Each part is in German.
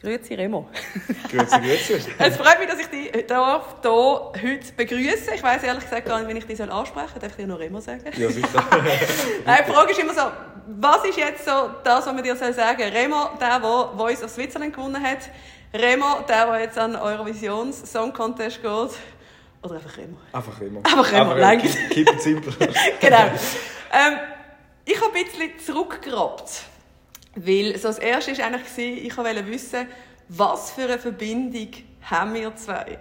Grüezi Remo. Grüezi, grüezi. Es freut mich, dass ich dich hier heute begrüße. Ich weiß ehrlich gesagt gar nicht, wie ich dich ansprechen soll. Darf ich dir noch Remo sagen? Ja, sicher. Nein, die Frage ist immer so, was ist jetzt so das, was man dir sagen soll? Remo, der, der Voice of Switzerland gewonnen hat. Remo, der, der jetzt an Eurovisions Song Contest geht. Oder einfach Remo? Einfach Remo. Einfach Remo, lang. keep, keep it simple. genau. Ähm, ich habe ein bisschen zurückgerappt. Weil so das Erste war eigentlich, ich wollte wissen, was für eine Verbindung haben wir zwei.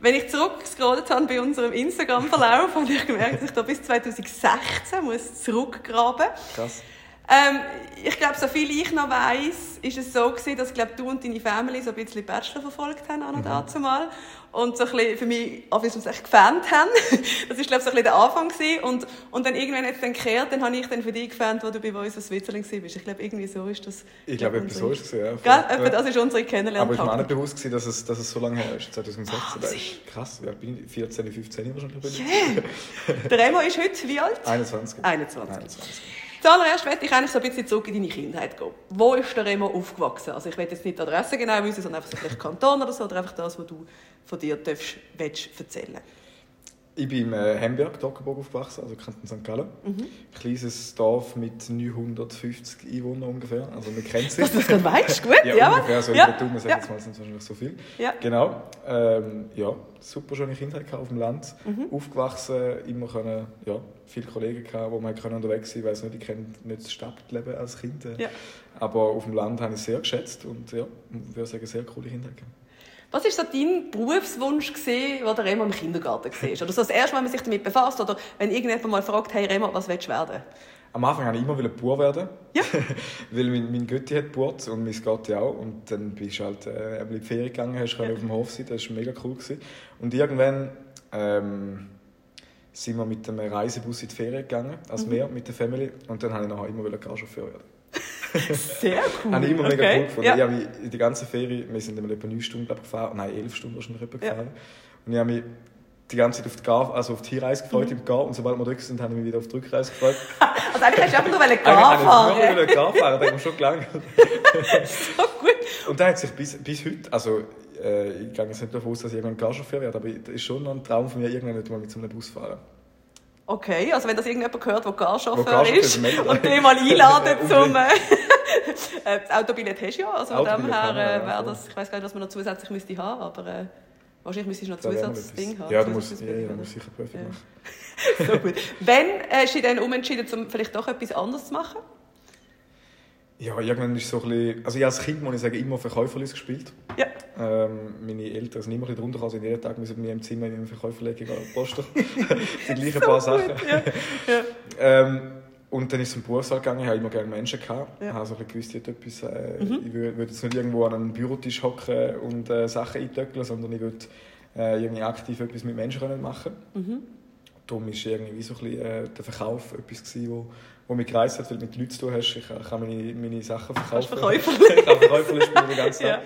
Wenn ich zurückgescrollt habe bei unserem Instagram-Verlauf, habe ich gemerkt, dass ich da bis 2016 muss zurückgraben muss. Krass. Ähm, ich glaube, so viel ich noch weiss, ist es so gewesen, dass ich glaube, du und deine Family so ein bisschen Bachelor verfolgt haben, an und Mhm. dazu mal. Und so ein bisschen für mich, auf jeden Fall echt gefans haben. Das ist, glaube ich, so ein bisschen der Anfang gewesen. Und, und dann irgendwann jetzt dann gekehrt, dann habe ich dann für dich gefans, wo du bei uns aus Switzerland warst. Ich glaube, irgendwie so ist das. Ich glaube, etwas so ist es, ja. Gell? Etwa das ist unsere kennenlernen Aber ich war mir nicht bewusst, gewesen, dass es, dass es so lange her ist, 2016. Das Wahnsinn. ist krass, alt bin ich? 14, 15 wahrscheinlich. Yeah. Der Remo ist heute wie alt? 21. 21. 21. Zuallererst möchte ich eigentlich so ein bisschen zurück in deine Kindheit gehen. Wo ist der Remo aufgewachsen? Also ich will jetzt nicht die Adresse genau wissen, sondern einfach so vielleicht Kanton oder so, oder einfach das, was du von dir darfst, willst erzählen. Ich bin im äh, Hamburg, Dockerburg aufgewachsen, also Kanton St. Gallen. Mhm. Kleines Dorf mit 950 Einwohnern ungefähr. Also man kennt sich. Dass du das gerade weißt, gut, Ja, ja. ungefähr so. ja. Ja. Dumme sagen ja. jetzt mal, sind es wahrscheinlich so viel. Ja. Genau. Ähm, ja, super schöne Kindheit auf dem Land. Mhm. Aufgewachsen, immer können, ja, viele Kollegen gehabt, wo man können unterwegs sein. Weiß nicht, ich kenne nicht das Stadtleben als Kind. äh, Ja. Aber auf dem Land habe ich sehr geschätzt und ja, würde sagen, sehr coole Kindheit gehabt. Was war so dein Berufswunsch, gewesen, den der Remo im Kindergarten war? Oder so das erste Mal, wenn man sich damit befasst? Oder wenn irgendjemand mal fragt, hey Remo, was willst du werden? Am Anfang wollte ich immer Bauer werden. Ja. Weil mein, mein Götti hat Geburt und mein Gotti auch. Und dann bist du halt äh, in die Ferien gegangen, hast Ja. auf dem Hof sein, das war mega cool. Gewesen. Und irgendwann ähm, sind wir mit dem Reisebus in die Ferien gegangen, als Mhm. wir mit der Family. Und dann wollte ich nachher immer Garchauffeur werden. Sehr cool. Habe ich immer mega Okay. cool gefunden. Ja. Ich habe mich die ganze Ferie, wir sind immer etwa 9 Stunden glaub gefahren, nein, 11 Stunden wahrscheinlich etwa Ja. gefahren. Und ich habe mich die ganze Zeit auf die, Gar, also auf die Hinreise gefreut Mhm. im Gar und sobald wir zurück sind, habe ich mich wieder auf die Rückreise gefreut. Also eigentlich hast du einfach nur Eigentlich Gar habe ich nur fahren. wieder Gar fahren, das hat mir schon gelangt. So gut. Und da hat sich bis, bis heute, also äh, ich gehe jetzt nicht davon aus, dass ich irgendwann Garchauffeur werde, aber das ist schon noch ein Traum von mir, irgendwann nicht mal mit so einem Bus fahren. Okay, also wenn das irgendjemand hört, der Garchauffeur ist und den mal einladen zum... Äh, äh, das Autobillett hast du ja, also von dem her äh, wäre voll. das... Ich weiß gar nicht, was man noch zusätzlich müsste haben, aber äh, wahrscheinlich müsste ich noch noch Zusatzding haben. Ja, du musst, ja, ja, du musst sicher Perfekt Ja. machen. so gut. Wenn äh, hast du dich dann umentschieden, um vielleicht doch etwas anderes zu machen? Ja, irgendwann ist so ein bisschen, also ich als Kind, muss ich sagen, immer Verkäuferlis gespielt. Ja. Ähm, meine Eltern sind immer ein bisschen drunter, also jeden Tag müssen wir im Zimmer in einem Verkäuferlege posten. die gleichen paar Sachen. Ja. ja. Ähm, und dann ist es zum Berufswahl gegangen, ich habe immer gerne Menschen gehabt. Ja. Ich habe so ein gewusst, ich, etwas, äh, Mhm. ich würde jetzt nicht irgendwo an einem Bürotisch hocken und äh, Sachen eintöckeln, sondern ich würde äh, irgendwie aktiv etwas mit Menschen können machen Mhm. Darum war irgendwie so ein bisschen, äh, der Verkauf etwas, gewesen, wo, wo mich gereist hat, weil du mit Leuten zu tun hast. Ich kann- meine, meine Sachen verkaufen. Ich kann Verkäuferli spielen den ganzen Ja. Tag.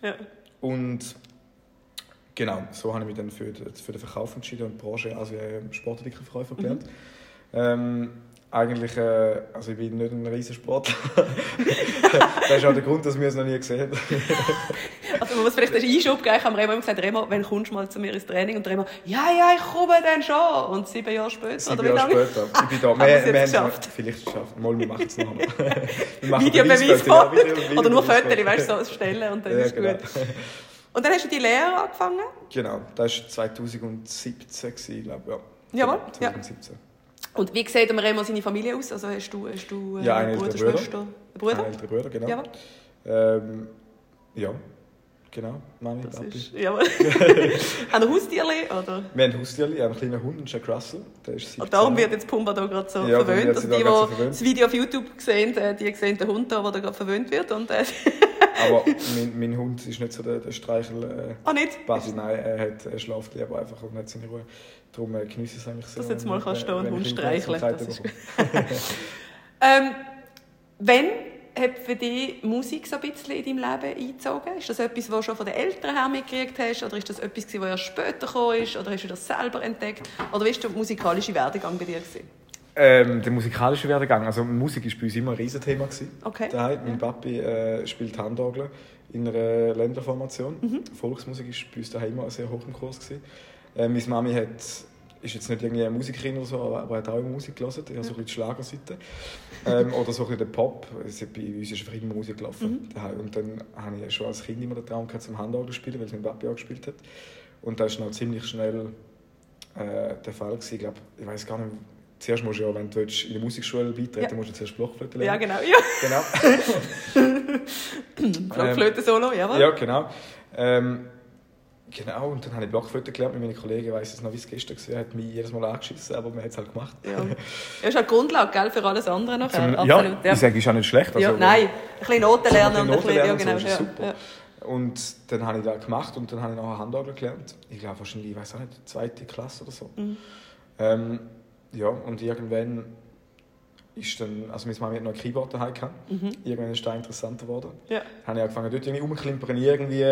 ja. Und genau, so habe ich mich dann für, den- für den Verkauf entschieden und die Branche als Sportartikelverkäufer Mhm. gelernt. Ähm, eigentlich, äh, also ich bin nicht ein riesen Sportler. das ist auch der Grund, dass wir es noch nie gesehen haben. Also man muss vielleicht einen Einschub geben. Ich habe Remo immer gesagt, Remo, wenn kommst du mal zu mir ins Training? Und Remo, ja, ja, ich komme dann schon. Und sieben Jahre später, Sieben oder wie Jahre lange? später. Ich bin da. Haben wir es haben geschafft? Vielleicht geschafft. Mal, wir machen es noch. Videobeweis ja. Video- Video- Oder nur. Fotos, weißt du, so stellen und dann Ja, ist genau. gut. Und dann hast du die Lehre angefangen? Genau, das war 2017, gewesen, glaube ich. Ja. Jawohl, ja. 2017. Und wie sieht am Remo seine Familie aus? Also hast du, hast du äh, Ja, einen Bruder, älteren Bruder. Schwester, einen Bruder? Ein älterer Bruder, genau. Jawohl. Ähm, ja, genau. Mami, Das Papi. ist, jawohl. Haben ihr Haustierli? Oder? Wir haben Haustierli, einen kleinen Hund, einen Jack Russell. Der ist 17. Und darum wird jetzt Pumba da gerade so Ja, verwöhnt. sie die, so die verwöhnt. das Video auf YouTube sehen, äh, die sehen den Hund da, der gerade verwöhnt wird. Und, äh, Aber mein, mein Hund ist nicht so der, der Streichel. Äh, ah, nicht? Basi, nein, er, hat, er schläft lieber einfach und hat seine Ruhe. Darum äh, genieße ich es eigentlich sehr. Dass du jetzt mal wenn- kannst und wenn Hund ich streicheln, das ist. Ähm, wenn hat für dich Musik so ein bisschen in deinem Leben eingezogen? Ist das etwas, was du schon von den Eltern her mitgekriegt hast? Oder ist das etwas, was erst später gekommen ist? Oder hast du das selber entdeckt? Oder wie war der musikalische Werdegang bei dir? Gewesen? Ähm, der musikalische Werdegang. Also Musik war bei uns immer ein Riesenthema. Gewesen. Okay. Daheim. Mein Papi äh, spielt Handorgel in einer Länderformation. Mhm. Volksmusik war bei uns daheim immer sehr hoch im Kurs. Gewesen. Äh, meine Mami hat, ist jetzt nicht irgendwie eine Musikerin oder so, aber, hat auch immer Musik gelesen. Eher so ein bisschen die Schlagerseite. ähm, oder so ein bisschen den Pop. Also bei uns ist einfach immer Musik gelaufen. daheim. Und dann habe ich schon als Kind immer den Traum gehabt, zum Handorgel zu spielen, weil es mein Papi auch gespielt hat. Und da ist noch ziemlich schnell äh, der Fall gewesen. Ich glaube, ich weiß gar nicht, zuerst musst du ja, wenn du willst, in der Musikschule beitreten Ja. musst du zuerst Blockflöte Ja, lernen. genau. Ja. genau. Blockflöte-Solo, jawohl. Ja, genau. Ähm, genau, und dann habe ich Blockflöte gelernt mit meinen Kollegen. Ich weiss es noch, wie es gestern war. Er hat mich jedes Mal angeschissen, aber man hat es halt gemacht. Ja. Ja, ist halt die Grundlage gell, für alles andere nachher. Zum, Absolut. ja, ich sage, ist auch nicht schlecht. ja, Also, nein, ein bisschen Noten lernen und ein bisschen... Ja, lernen, genau. so ja, super. ja. Und dann habe ich das gemacht und dann habe ich nachher Handorgel gelernt. Ich glaube wahrscheinlich, ich weiß auch nicht, zweite Klasse oder so. Mhm. Ähm, ja, und irgendwann ist dann, also meine Mami hat noch ein Keyboard daheim gehabt. Irgendwann ist das interessanter geworden. Mhm. Ja. Dann habe ich angefangen, dort irgendwie rumklimpern, irgendwie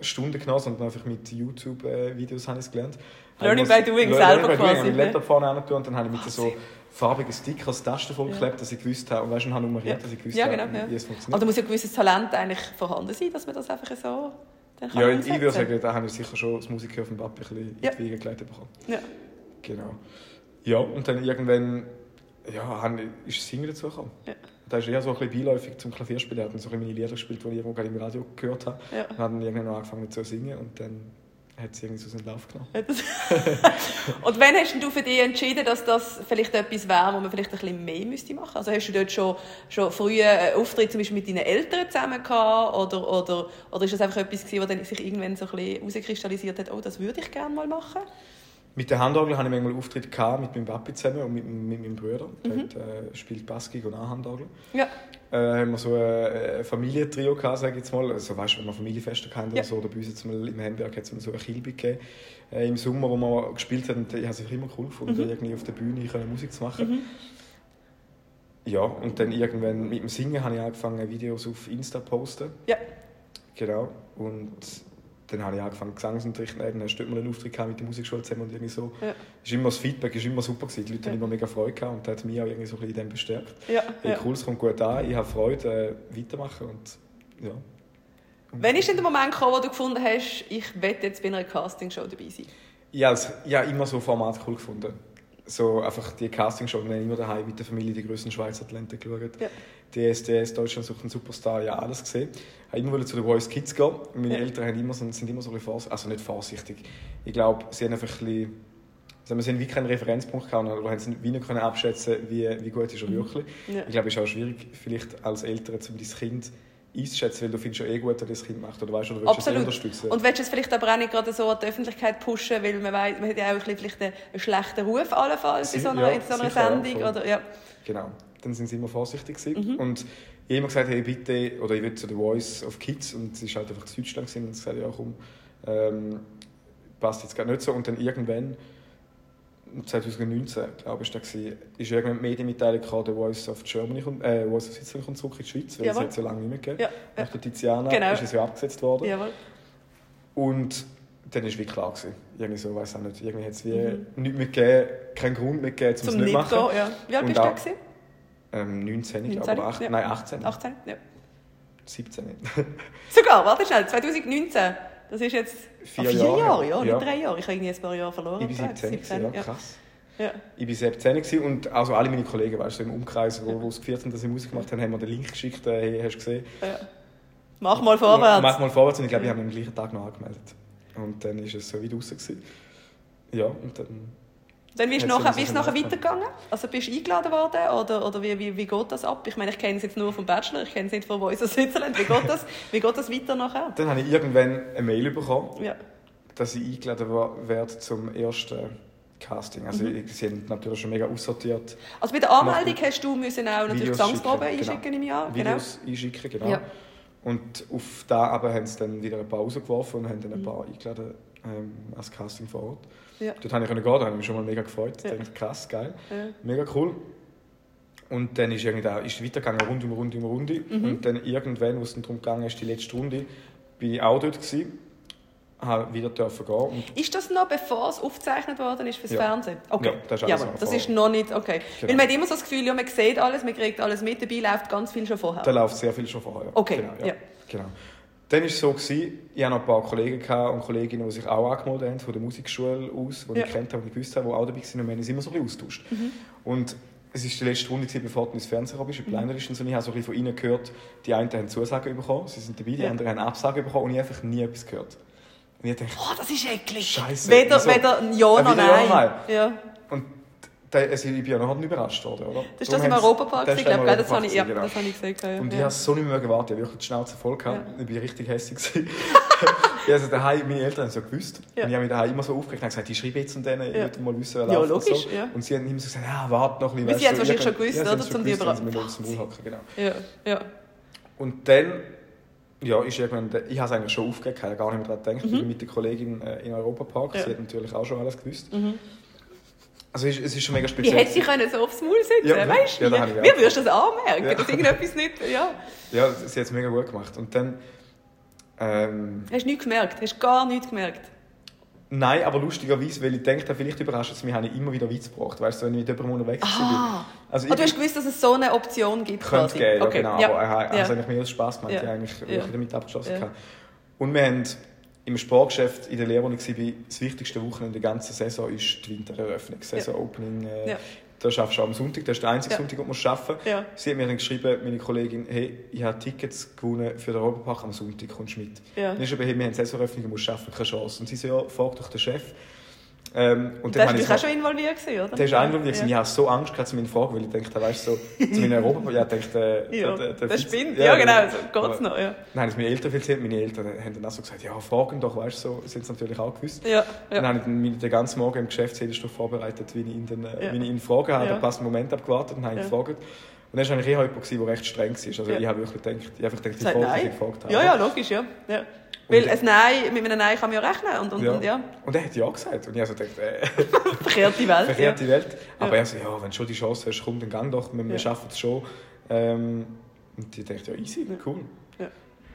Stunden genommen, sondern einfach mit YouTube-Videos habe ich es gelernt. Learning Habe ich by doing selber by quasi, habe ich ne? den Laptop vorne hin und dann habe ich mit so farbigen Stickers Tasten vollgeklebt, Ja. dass ich gewusst habe, und weißt du, und habe nummeriert, Ja. dass ich gewusst Ja, habe, genau, ja. wie es funktioniert. Aber da muss ja ein gewisses Talent eigentlich vorhanden sein, dass man das einfach so dann kann Ja, ich umsetzen. würde sagen, da habe ich sicher schon das Musiker auf dem Papi ein bisschen Ja. in die Wiege gelegt bekommen. Ja. Genau. Ja, und dann irgendwann ja, habe ich- ist das Singen dazu gekommen. Ja. Da ist eher so ein bisschen beiläufig zum Klavierspielen. Er hat dann so meine Lieder gespielt, die ich irgendwo gerade im Radio gehört habe. Ja. Und hat dann irgendwann noch angefangen zu singen und dann hat es irgendwie so seinen Lauf genommen. Und wann hast du für dich entschieden, dass das vielleicht etwas wäre, wo man vielleicht ein bisschen mehr müsste machen? Also hast du dort schon, schon früher einen Auftritt zum Beispiel mit deinen Eltern zusammen gehabt? Oder, oder, oder ist das einfach etwas gewesen, was dann sich irgendwann so ein bisschen herauskristallisiert hat, oh, das würde ich gerne mal machen? Mit der Handorgel hatte ich manchmal Auftritte gehabt, mit meinem Papi zusammen und mit, mit meinem Bruder. Der Mhm. hat, äh, spielt Baskig und auch Handorgel. Ja. Äh, haben wir so ein, Familientrio gehabt, sage ich jetzt mal. Also, weißt du, wenn wir Familienfeste hatten Ja. oder so, oder bei uns jetzt mal im Hamburg hat es mal so eine Kilby gegeben, äh, im Sommer, wo wir gespielt haben. Und ich habe es immer cool gefunden, Mhm. irgendwie auf der Bühne können Musik zu machen. Ja, und dann irgendwann mit dem Singen habe ich angefangen, Videos auf Insta zu posten. Ja. Genau. Und dann habe ich angefangen, Gesangsunterricht zu nehmen. Dann hast du einen Auftritt mit der Musikschule zusammen und irgendwie so. Ja. Ist immer das Feedback ist immer super gewesen. Die Leute Ja. haben immer mega Freude gehabt und das hat mich auch irgendwie so ein bisschen in dem bestärkt. Ja, Hey, cool, es kommt gut an, ich habe Freude, äh, weitermachen und ja. Wann ist denn der Moment gekommen, wo du gefunden hast, ich werde jetzt bei einer Castingshow dabei sein? Ich habe es- ich habe immer so Format cool gefunden. So einfach die Castingshow, wir haben immer daheim mit der Familie die größten Schweizer Talente geschaut. Ja. DSDS, Deutschland sucht einen Superstar, ja alles gesehen. Ich wollte immer zu den Voice Kids gehen. Meine Ja. Eltern haben immer so, sind immer so ein bisschen vorsichtig, also nicht vorsichtig. Ich glaube, sie haben einfach ein bisschen, sagen wir, sie haben wie keinen Referenzpunkt gehabt oder haben sie wie nicht können abschätzen, wie, wie gut ist er wirklich. Ja. Ich glaube, es ist auch schwierig, vielleicht als Eltern, um dein Kind einzuschätzen, weil du findest ja eh gut, dass das Kind macht oder weißt du, oder willst du es Absolut. unterstützen. Und willst du es vielleicht aber auch nicht gerade so an die Öffentlichkeit pushen, weil man weiss, man hat ja auch ein bisschen vielleicht einen, einen schlechten Ruf allenfalls in so einer, Ja, in so einer Sendung. oder, ja. Genau. Dann sind sie immer vorsichtig gewesen. Mhm. Und ich habe immer gesagt, hey, bitte, oder ich will zu The Voice of Kids und es war halt einfach in Deutschland gewesen. und ich gesagt, ja komm, ähm, passt jetzt gerade nicht so. Und dann irgendwann, 2019, glaube ich, war ist irgendwann die Medienmitteilung gekommen, The Voice of Germany, äh, Voice of Switzerland kommt zurück in die Schweiz, weil Jawohl. es hat so lange nicht mehr gegeben. Ja, ja. Nach der Tiziana Genau. ist es ja abgesetzt worden. Jawohl. Und dann war wie klar. Gewesen. Irgendwie so, weiß auch nicht, irgendwie hat es wie Mhm. nichts mehr gegeben, keinen Grund mehr gegeben, um es Zum nicht zu machen. gehen, ja. Wie alt bist du da? Ähm, 19, 19, aber acht, ja. nein, 18. 18? Ja. 17 nicht. Sogar, warte schnell, 2019. Das ist jetzt Vier ah, vier Jahre, Jahre, ja, nicht ja. drei Jahre. Ich habe irgendwie ein paar Jahre verloren. Ich war 17, 17 ja, ja. krass. Ja. Ich war 17 gewesen und also alle meine Kollegen, weißt du, im Umkreis, wo, wo es gefeiert haben, dass sie Musik gemacht haben, haben mir den Link geschickt, äh, hey, hast du gesehen? Ja. Mach mal vorwärts. Mach mal vorwärts und ich glaube, ich habe mich am gleichen Tag noch angemeldet. Und dann ist es so wie draußen gewesen. Ja, und dann... Dann bist du Hat's nachher, bist du so nachher weitergegangen? Also bist du eingeladen worden? Oder, oder wie, wie, wie geht das ab? Ich meine, ich kenne es jetzt nur vom Bachelor, ich kenne es nicht von Voice of Switzerland. Wie geht das, wie geht das weiter nachher? Dann habe ich irgendwann eine Mail bekommen, Ja. dass ich eingeladen werde zum ersten Casting. Also Mhm. sie haben natürlich schon mega aussortiert. Also bei der Anmeldung hast du müssen auch natürlich Gesangsproben genau. einschicken im Jahr. Genau. Videos einschicken, genau. Ja. Und auf da aber haben sie dann wieder ein paar rausgeworfen und haben dann ein Mhm. paar eingeladen ähm, als Casting vor Ort. Ja. Dort habe ich gehen, da habe ich mich schon mal mega gefreut. Ja. Dachte, krass, geil, Ja. mega cool. Und dann ist irgendwie da, ist weitergegangen, Runde um Runde um Runde. Mhm. Und dann irgendwann, wo es dann darum gegangen ist, die letzte Runde, bin ich auch dort gewesen. habe wieder dürfen gehen. Und Ist das noch bevor es aufgezeichnet worden ist fürs Ja. Fernsehen? Okay. Ja, das ist ja, noch das ist noch nicht okay. Genau. Weil man hat immer so das Gefühl, ja, man sieht alles, man kriegt alles mit, dabei läuft ganz viel schon vorher. Da läuft sehr viel schon vorher. Okay, Genau, ja. ja. genau. Dann war es so, gewesen, ich hatte noch ein paar Kollegen und Kolleginnen, die sich auch angemeldet haben, von der Musikschule aus, die Ja. ich kennt habe und gewusst habe, die auch dabei waren. Und wir haben uns immer so ein bisschen austauscht. Und es war die letzte Runde, gewesen, bevor du ins Fernsehen bist, in Editions. Und ich habe so ein bisschen von ihnen gehört, die einen haben Zusagen bekommen, sie sind dabei, die Ja. anderen haben Absagen bekommen und ich habe einfach nie etwas gehört. Und ich dachte, Oh, das ist eklig. Scheisse, Weder, wieso? weder ein Ja Äh, noch. Nein. Ja. Und da, also ich bin ja noch nicht überrascht worden, oder? Das ist Darum das im Europapark, das ich glaube, das habe ich, ja, genau. das habe ich gesehen. Ja. Und ich ja. habe so nicht mehr gewartet, ich habe wirklich die Schnauze voll gehabt. Ja. Ich war richtig hässlich. ja, also daheim, meine Eltern haben es ja gewusst. Ja. Und ich habe mich daheim immer so aufgeregt und gesagt, ich schreibe jetzt an denen, ich würde mal wissen, wer Ja, läuft und logisch, so. ja. Und sie haben immer so gesagt, ja, warte noch ein bisschen. Weil sie haben es wahrscheinlich schon gewusst, oder? Zum die gewusst, überra- wenn sie mir aufs Maul hocken, genau. Ja, ja. Und dann, ja, ist irgendwann, der- ich habe es eigentlich schon aufgegeben, ich habe gar nicht mehr daran gedacht, ich bin mit der Kollegin äh, in Europapark, Mhm. Ja. sie hat natürlich auch schon alles gewusst. Also es ist, es schon mega speziell. hätte sie können so aufs Maul sitzen Ja, weißt du? ja, ich auch wie würdest du das anmerken, Ja. dass irgendetwas nicht... Ja. Ja, sie hat es mega gut gemacht. Und dann, ähm, Hast du nichts gemerkt? Hast du gar nichts gemerkt? Nein, aber lustigerweise, weil ich denke, vielleicht überrascht es mich, habe ich immer wieder Witz gebracht. Weißt du, wenn ich mit jemandem unterwegs Ah. war. Also Ah, du hast gewusst, dass es so eine Option gibt könnte quasi? geben, ja, Okay, genau. ja. Aber er hat Ja. also eigentlich mehr als Spass gemacht. Ja. Ich eigentlich Ja. damit abgeschlossen. Ja. Und wir haben im Sportgeschäft in der Lehre, wo ich war, das wichtigste Wochenende der ganzen Saison ist die Wintereröffnung, Saison-Opening. Äh, Ja. Da schaffst du auch am Sonntag, das ist der einzige Ja. Sonntag, den du musst arbeiten Ja. Sie hat mir dann geschrieben, meine Kollegin, hey, ich habe Tickets gewonnen für den Europapark am Sonntag, kommst du mit? Ja. Dann ist aber, hey, wir haben Saisonöffnung, du musst arbeiten, keine Chance. Und sie so, ja, frag doch den Chef. Ähm, und Da du dich auch so- schon involviert, gewesen, oder? der ist involviert. Ja. Ich hatte so Angst gehabt zu meinen Fragen, weil ich dachte, weißt du, so, zu meinen Europa, ja, ich dachte, äh, Ja, der, der spinnt. Ja, genau, so geht's noch, ja. Dann haben es meine Eltern erzählt. Meine Eltern haben dann auch so gesagt, ja, fragen doch, weißt du, so, sind sie natürlich auch gewusst. Ja, Dann ja. habe ich dann den ganzen Morgen im Geschäftszettel vorbereitet, wie ich ihn, dann, äh, Ja. wie ich ihn fragen habe. Ja. Dann passt Moment abgewartet und habe ihn Ja. gefragt. Und dann war eigentlich eher jemand, der recht streng war. Also Ja. ich habe wirklich gedacht, ich habe einfach gedacht, ich Sagt frage, nein. ich gefragt habe. Ja, ja, logisch, ja. ja. Weil ein Nein, mit einem Nein kann man ja rechnen. Und, und, Ja. und ja, Und er hat ja gesagt. Und ich habe so gedacht, äh, verkehrte Welt. verkehrte Welt. Aber Ja. er so, ja, wenn du schon die Chance hast, komm, dann gang doch, wir, wir Ja. schaffen es schon. Ähm, und ich dachte, ja, easy, cool. Ja.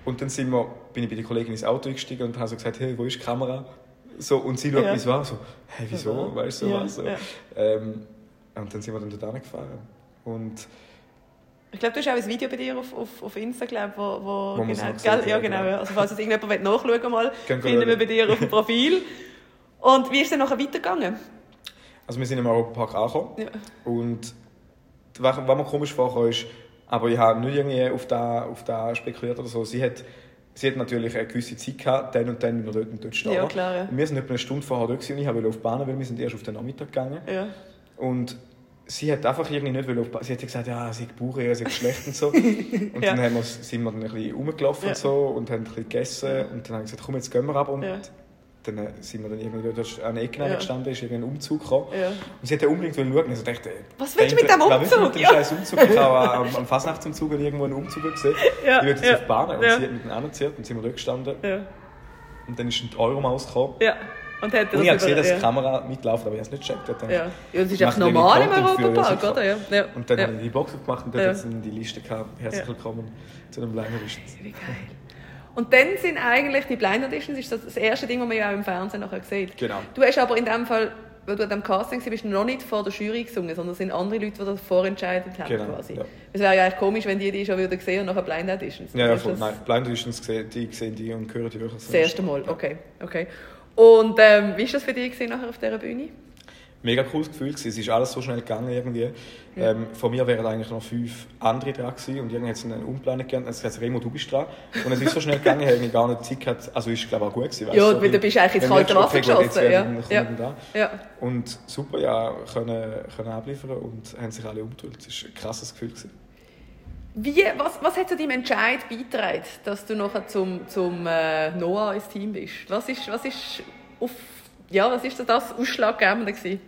Und dann sind wir, bin ich bei der Kollegin ins Auto eingestiegen und habe so gesagt, hey, wo ist die Kamera? So, und sie schaut Ja. mich so an, so, hey, wieso, Ja. weißt du, so Ja, was? So. ja. Ähm, und dann sind wir dann dort gefahren. Und Ich glaube, du hast auch ein Video bei dir auf, auf, auf Insta, glaub, wo, wo, Wo genau, gell? ja, genau. genau. ja. Also falls es irgendjemand nachschauen Gehen finden wir schauen. bei dir auf dem Profil. Und wie ist es dann nachher weitergegangen? also wir sind im Europapark angekommen. Ja. Und was, was mir komisch vorkam, ist, aber ich habe nicht irgendwie auf das auf da spekuliert oder so. Sie hat, sie hat natürlich eine gewisse Zeit gehabt, dann und dann müssen wir dort und dort stehen. Ja, klar, ja. Und Wir sind etwa eine Stunde vorher dort und ich wollte auf die Bahn, weil wir sind erst auf den Nachmittag gegangen. Ja. Und sie hat einfach irgendwie nicht wollen auf die Bahn. Sie hat gesagt, ja, sie hat Bauch, sie ist schlecht und so. Und Ja. dann haben wir, sind wir dann ein bisschen rumgelaufen Ja. und so und haben ein bisschen gegessen. Und dann habe ich gesagt, komm, jetzt gehen wir ab. Und Ja. dann äh, sind wir dann irgendwie an der Ecke Ja. gestanden, ist irgendwie ein Umzug gekommen. Ja. Und sie hat ja unbedingt wollen schauen. Also dachte, Was willst du mit dem Was willst du Umzug? mit dem Ja. scheiß Umzug? Ich habe am, am Fasnachtsumzug irgendwo einen Umzug gesehen. Ja, Ich will jetzt ja, auf die Bahn. Und ja. sie hat mit dem angezogen und sind wir dort gestanden. Ja. Und dann ist ein Euromaus gekommen. ja. Und hat Und ich habe gesehen, dass ja. die Kamera mitläuft, aber ich habe es nicht gecheckt. Ich dachte, Ja. ja, das ist einfach normal im Europapark, oder? Ja. Ja. Und dann ja. habe ich die Box aufgemacht und dort Ja. hat es dann die Liste gehabt. Herzlich willkommen zu einem Blind Edition. Wie geil. Und dann sind eigentlich die Blind Auditions ist das, das erste Ding, das man ja auch im Fernsehen nachher sieht. Genau. Du hast aber in dem Fall, weil du an dem Casting warst, noch nicht vor der Jury gesungen, sondern es sind andere Leute, die das vorentscheidet haben Genau, quasi. ja. Es wäre ja eigentlich komisch, wenn die die schon wieder sehen und nachher Blind Auditions. Ja, ja, voll. Nein, Blind Editions gesehen, die sehen die und hören die wirklich. Das erste Mal, okay. okay. Und ähm, wie war das für dich nachher auf dieser Bühne? Mega cooles Gefühl gewesen. Es ist alles so schnell gegangen irgendwie. Ähm, von mir wären eigentlich noch fünf andere dran gewesen und irgendwie hat es einen Unplan gegeben. Es heißt, Remo, du bist dran. Und es ist so schnell gegangen, ich gar nicht Zeit gehabt. Also ist glaube ich auch gut gewesen. weißt Ja, so, weil du bist eigentlich ins kalte Wasser geschossen, ja. Ja. Ja. Und super, ja, können, können abliefern und haben sich alle umgeteilt. Es war ein krasses Gefühl. Gewesen. Wie, was, was hat zu deinem Entscheid beigetragen, dass du nachher zum, zum äh, Noah ins Team bist? Was ist, was ist, auf, ja, was ist das Ausschlaggebende gewesen?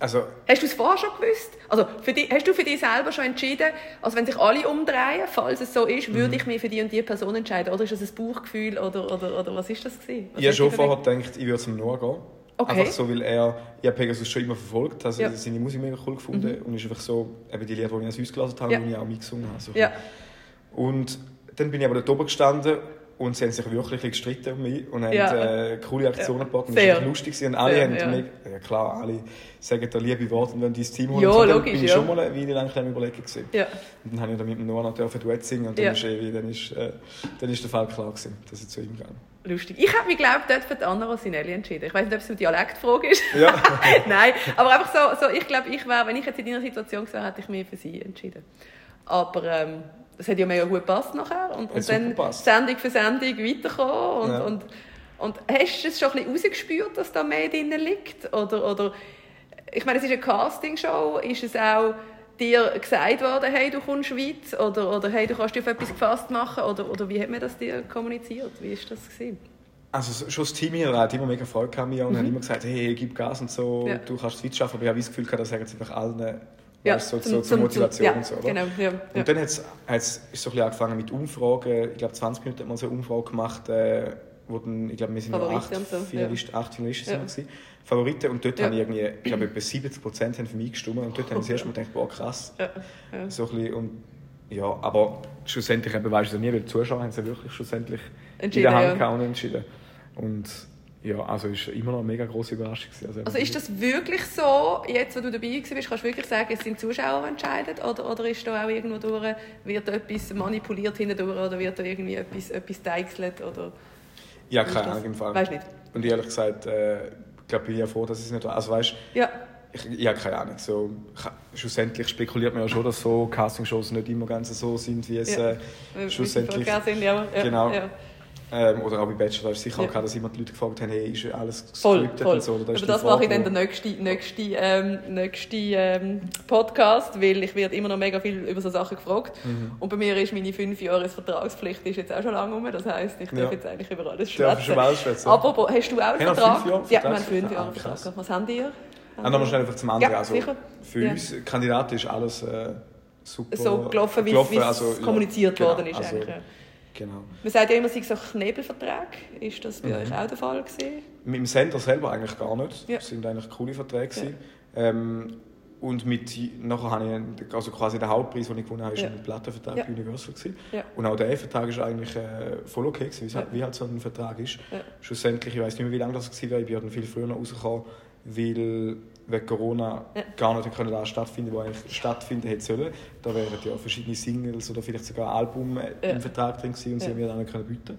Also Hast du es vorher schon gewusst? Also für die, hast du für dich selber schon entschieden, also wenn sich alle umdrehen, falls es so ist, Mhm. würde ich mich für die und die Person entscheiden? Oder ist das ein Bauchgefühl oder, oder, oder was ist das gewesen? Was ich habe schon vorher gedacht, ich würde zum Noah gehen. Okay. Einfach so, weil er, ich habe Pegasus schon immer verfolgt, also Ja. Mhm. seine Musik mega cool gefunden und ist einfach so, eben die Lieder, die ich an uns gelassen habe, Ja. die ich auch mitgesungen habe. So. Ja. Und dann bin ich aber dort oben gestanden Und sie haben sich wirklich gestritten um mich und haben Ja. äh, coole Aktionen Ja. gebaut. Und das war lustig. Und alle Sehr, haben ja. mich, ja klar, alle sagen da liebe Worte, und wenn dein Team holen. Ja, so, logisch, bin ich ja. schon mal eine Weile lang am überlegen gewesen. Ja. Und dann habe ich dann mit dem Noah noch ein Duett singen und dann, Ja. ist, dann, ist, äh, dann ist der Fall klar gewesen, dass ich zu ihm gehe. Lustig. Ich habe mich, glaube ich, dort für die Anna Rosinelli entschieden. Ich weiß nicht, ob es eine Dialektfrage ist. Ja. Nein, aber einfach so, so ich glaube, ich wäre, wenn ich jetzt in deiner Situation gewesen wäre, hätte ich mich für sie entschieden. Aber ähm, das hat ja mega gut gepasst nachher. Und, und dann gepasst. Sendung für Sendung weiterkommen. Und, Ja. und, und hast du es schon ein bisschen rausgespürt, dass da mehr drin liegt? Oder, oder, ich meine, es ist eine Castingshow. Ist es auch dir gesagt worden, hey, du kommst weit? Oder, oder hey, du kannst dich auf etwas gefasst machen? Oder, oder wie hat man das dir kommuniziert? Wie ist das gewesen? Also so- schon das Team hier hat immer mega Freude gehabt mir und hat immer gesagt, hey, gib Gas und so, Mhm. Ja. du kannst es weit schaffen. Aber ich habe das Gefühl gehabt, das sagen sie einfach allen, Ja, weißt, so, zum- so, zur zum- Motivation ja, und so. Oder? genau, ja. Und dann hat's, ist so ein bisschen angefangen mit Umfragen. Ich glaube, 20 Minuten hat man so eine Umfrage gemacht, äh, wo dann, ich glaube, wir sind Favoriten acht so, ja. Finalisten, acht Finalisten Ja. gewesen. Favoriten. Und dort Ja. habe ich irgendwie, ich glaube, etwa 70 Prozent haben für mich gestimmt. Und dort habe ich das erste Mal gedacht, boah, krass. Ja, ja. So ein bisschen, und, ja, aber schlussendlich eben, weißt du es nie, weil die Zuschauer haben es ja wirklich schlussendlich Entschieden, in der Hand ja. und entschieden. Und ja, also ist immer noch eine mega grosse Überraschung. gewesen. Also ist das wirklich so, jetzt wo du dabei bist, kannst du wirklich sagen, es sind Zuschauer, die entscheiden? Oder, oder ist da auch irgendwo durch, wird da etwas manipuliert hindurch oder wird da irgendwie etwas, etwas deichselt? Oder Ja, keine? Ahnung im Fall. Weißt nicht? Und ehrlich gesagt, äh, glaube, bin ich ja froh, dass ich es nicht Also weißt Ja, ich, ich habe keine Ahnung. So, ich- schlussendlich spekuliert man ja schon, dass so Castingshows nicht immer ganz so sind, wie es Ja. äh, schlussendlich. sind, ja. ja Genau. Ja. Ähm, oder auch bei Bachelor sicher Ja. auch dass immer die Leute gefragt haben, hey, ist alles gescriptet voll. und so. Oder Aber das mache ich Frage, dann den nächsten, nächsten, ähm, nächsten ähm, Podcast, weil ich werde immer noch mega viel über so Sachen gefragt. Mhm. Und bei mir ist meine fünf Jahre Vertragspflicht ist jetzt auch schon lange um. Das heisst, ich darf Ja. jetzt eigentlich über alles schwätzen. ausschwätzen? Apropos, hast du auch einen Haben Vertrag? fünf Jahre ja, wir haben Vertragsvertrag? fünf Jahre Ah. Vertrag. Was haben die? Ah, nochmal schnell einfach zum anderen. Ja, also, sicher. Für Ja. uns Kandidaten ist alles äh, super So gelaufen, wie gelaufen, wie es also, ja, kommuniziert genau, worden ist. also, eigentlich, ja. Genau. Man sagt ja immer, es sei so Knebelverträge. Ist das bei Mhm. euch auch der Fall gewesen? Mit dem Sender selber eigentlich gar nicht. Ja. Das sind eigentlich coole Verträge. gewesen. Ähm, und mit, nachher habe ich, also quasi den Hauptpreis, den ich gewonnen habe, ist Ja. ein Plattenvertrag Ja. bei Universal. Gewesen. Ja. Und auch der Vertrag ist eigentlich äh, voll okay, gewesen, wie, Ja. halt- wie halt so ein Vertrag ist. Ja. Schlussendlich, ich weiß nicht mehr, wie lange das war, ich bin dann viel früher noch rausgekommen, weil wegen Corona Ja. gar nicht können da stattfinden, wo eigentlich stattfinden hätte sollen. Da wären ja verschiedene Singles oder vielleicht sogar äh, Ja. im Vertrag drin gewesen und sie Ja. haben mir dann nicht können bieten.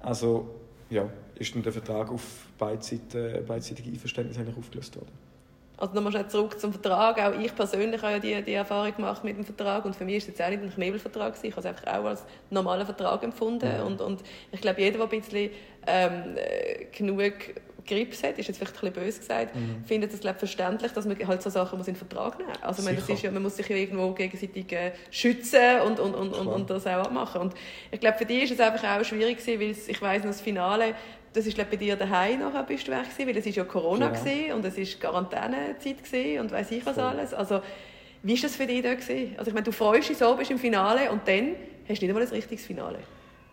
Also ja, ist dann der Vertrag auf beidseitige, beidseitige Einverständnis eigentlich aufgelöst worden. Also nochmal schnell zurück zum Vertrag. Auch ich persönlich habe ja die, die Erfahrung gemacht mit dem Vertrag und für mich ist es jetzt auch nicht ein Knebelvertrag gewesen. Ich habe es einfach auch als normalen Vertrag empfunden Mhm. und, und ich glaube, jeder, der ein bisschen ähm, äh, genug Grips hat, ist jetzt vielleicht ein bisschen böse gesagt, Mhm. findet es glaube ich, verständlich, dass man halt so Sachen muss in den Vertrag nehmen muss. Also meine, das ist ja, man muss sich ja irgendwo gegenseitig äh, schützen und, und, und, und, und das auch abmachen. Und ich glaube, für dich ist es einfach auch schwierig gewesen, weil ich weiß noch, das Finale das ist glaub, bei dir daheim nachher bist du weg gewesen, weil es ist ja Corona Genau. gewesen und es ist Quarantänezeit gewesen und weiß ich was Voll. alles. Also wie ist das für dich da gewesen? Also ich meine, du freust dich so, bist im Finale und dann hast du nicht einmal ein richtiges Finale.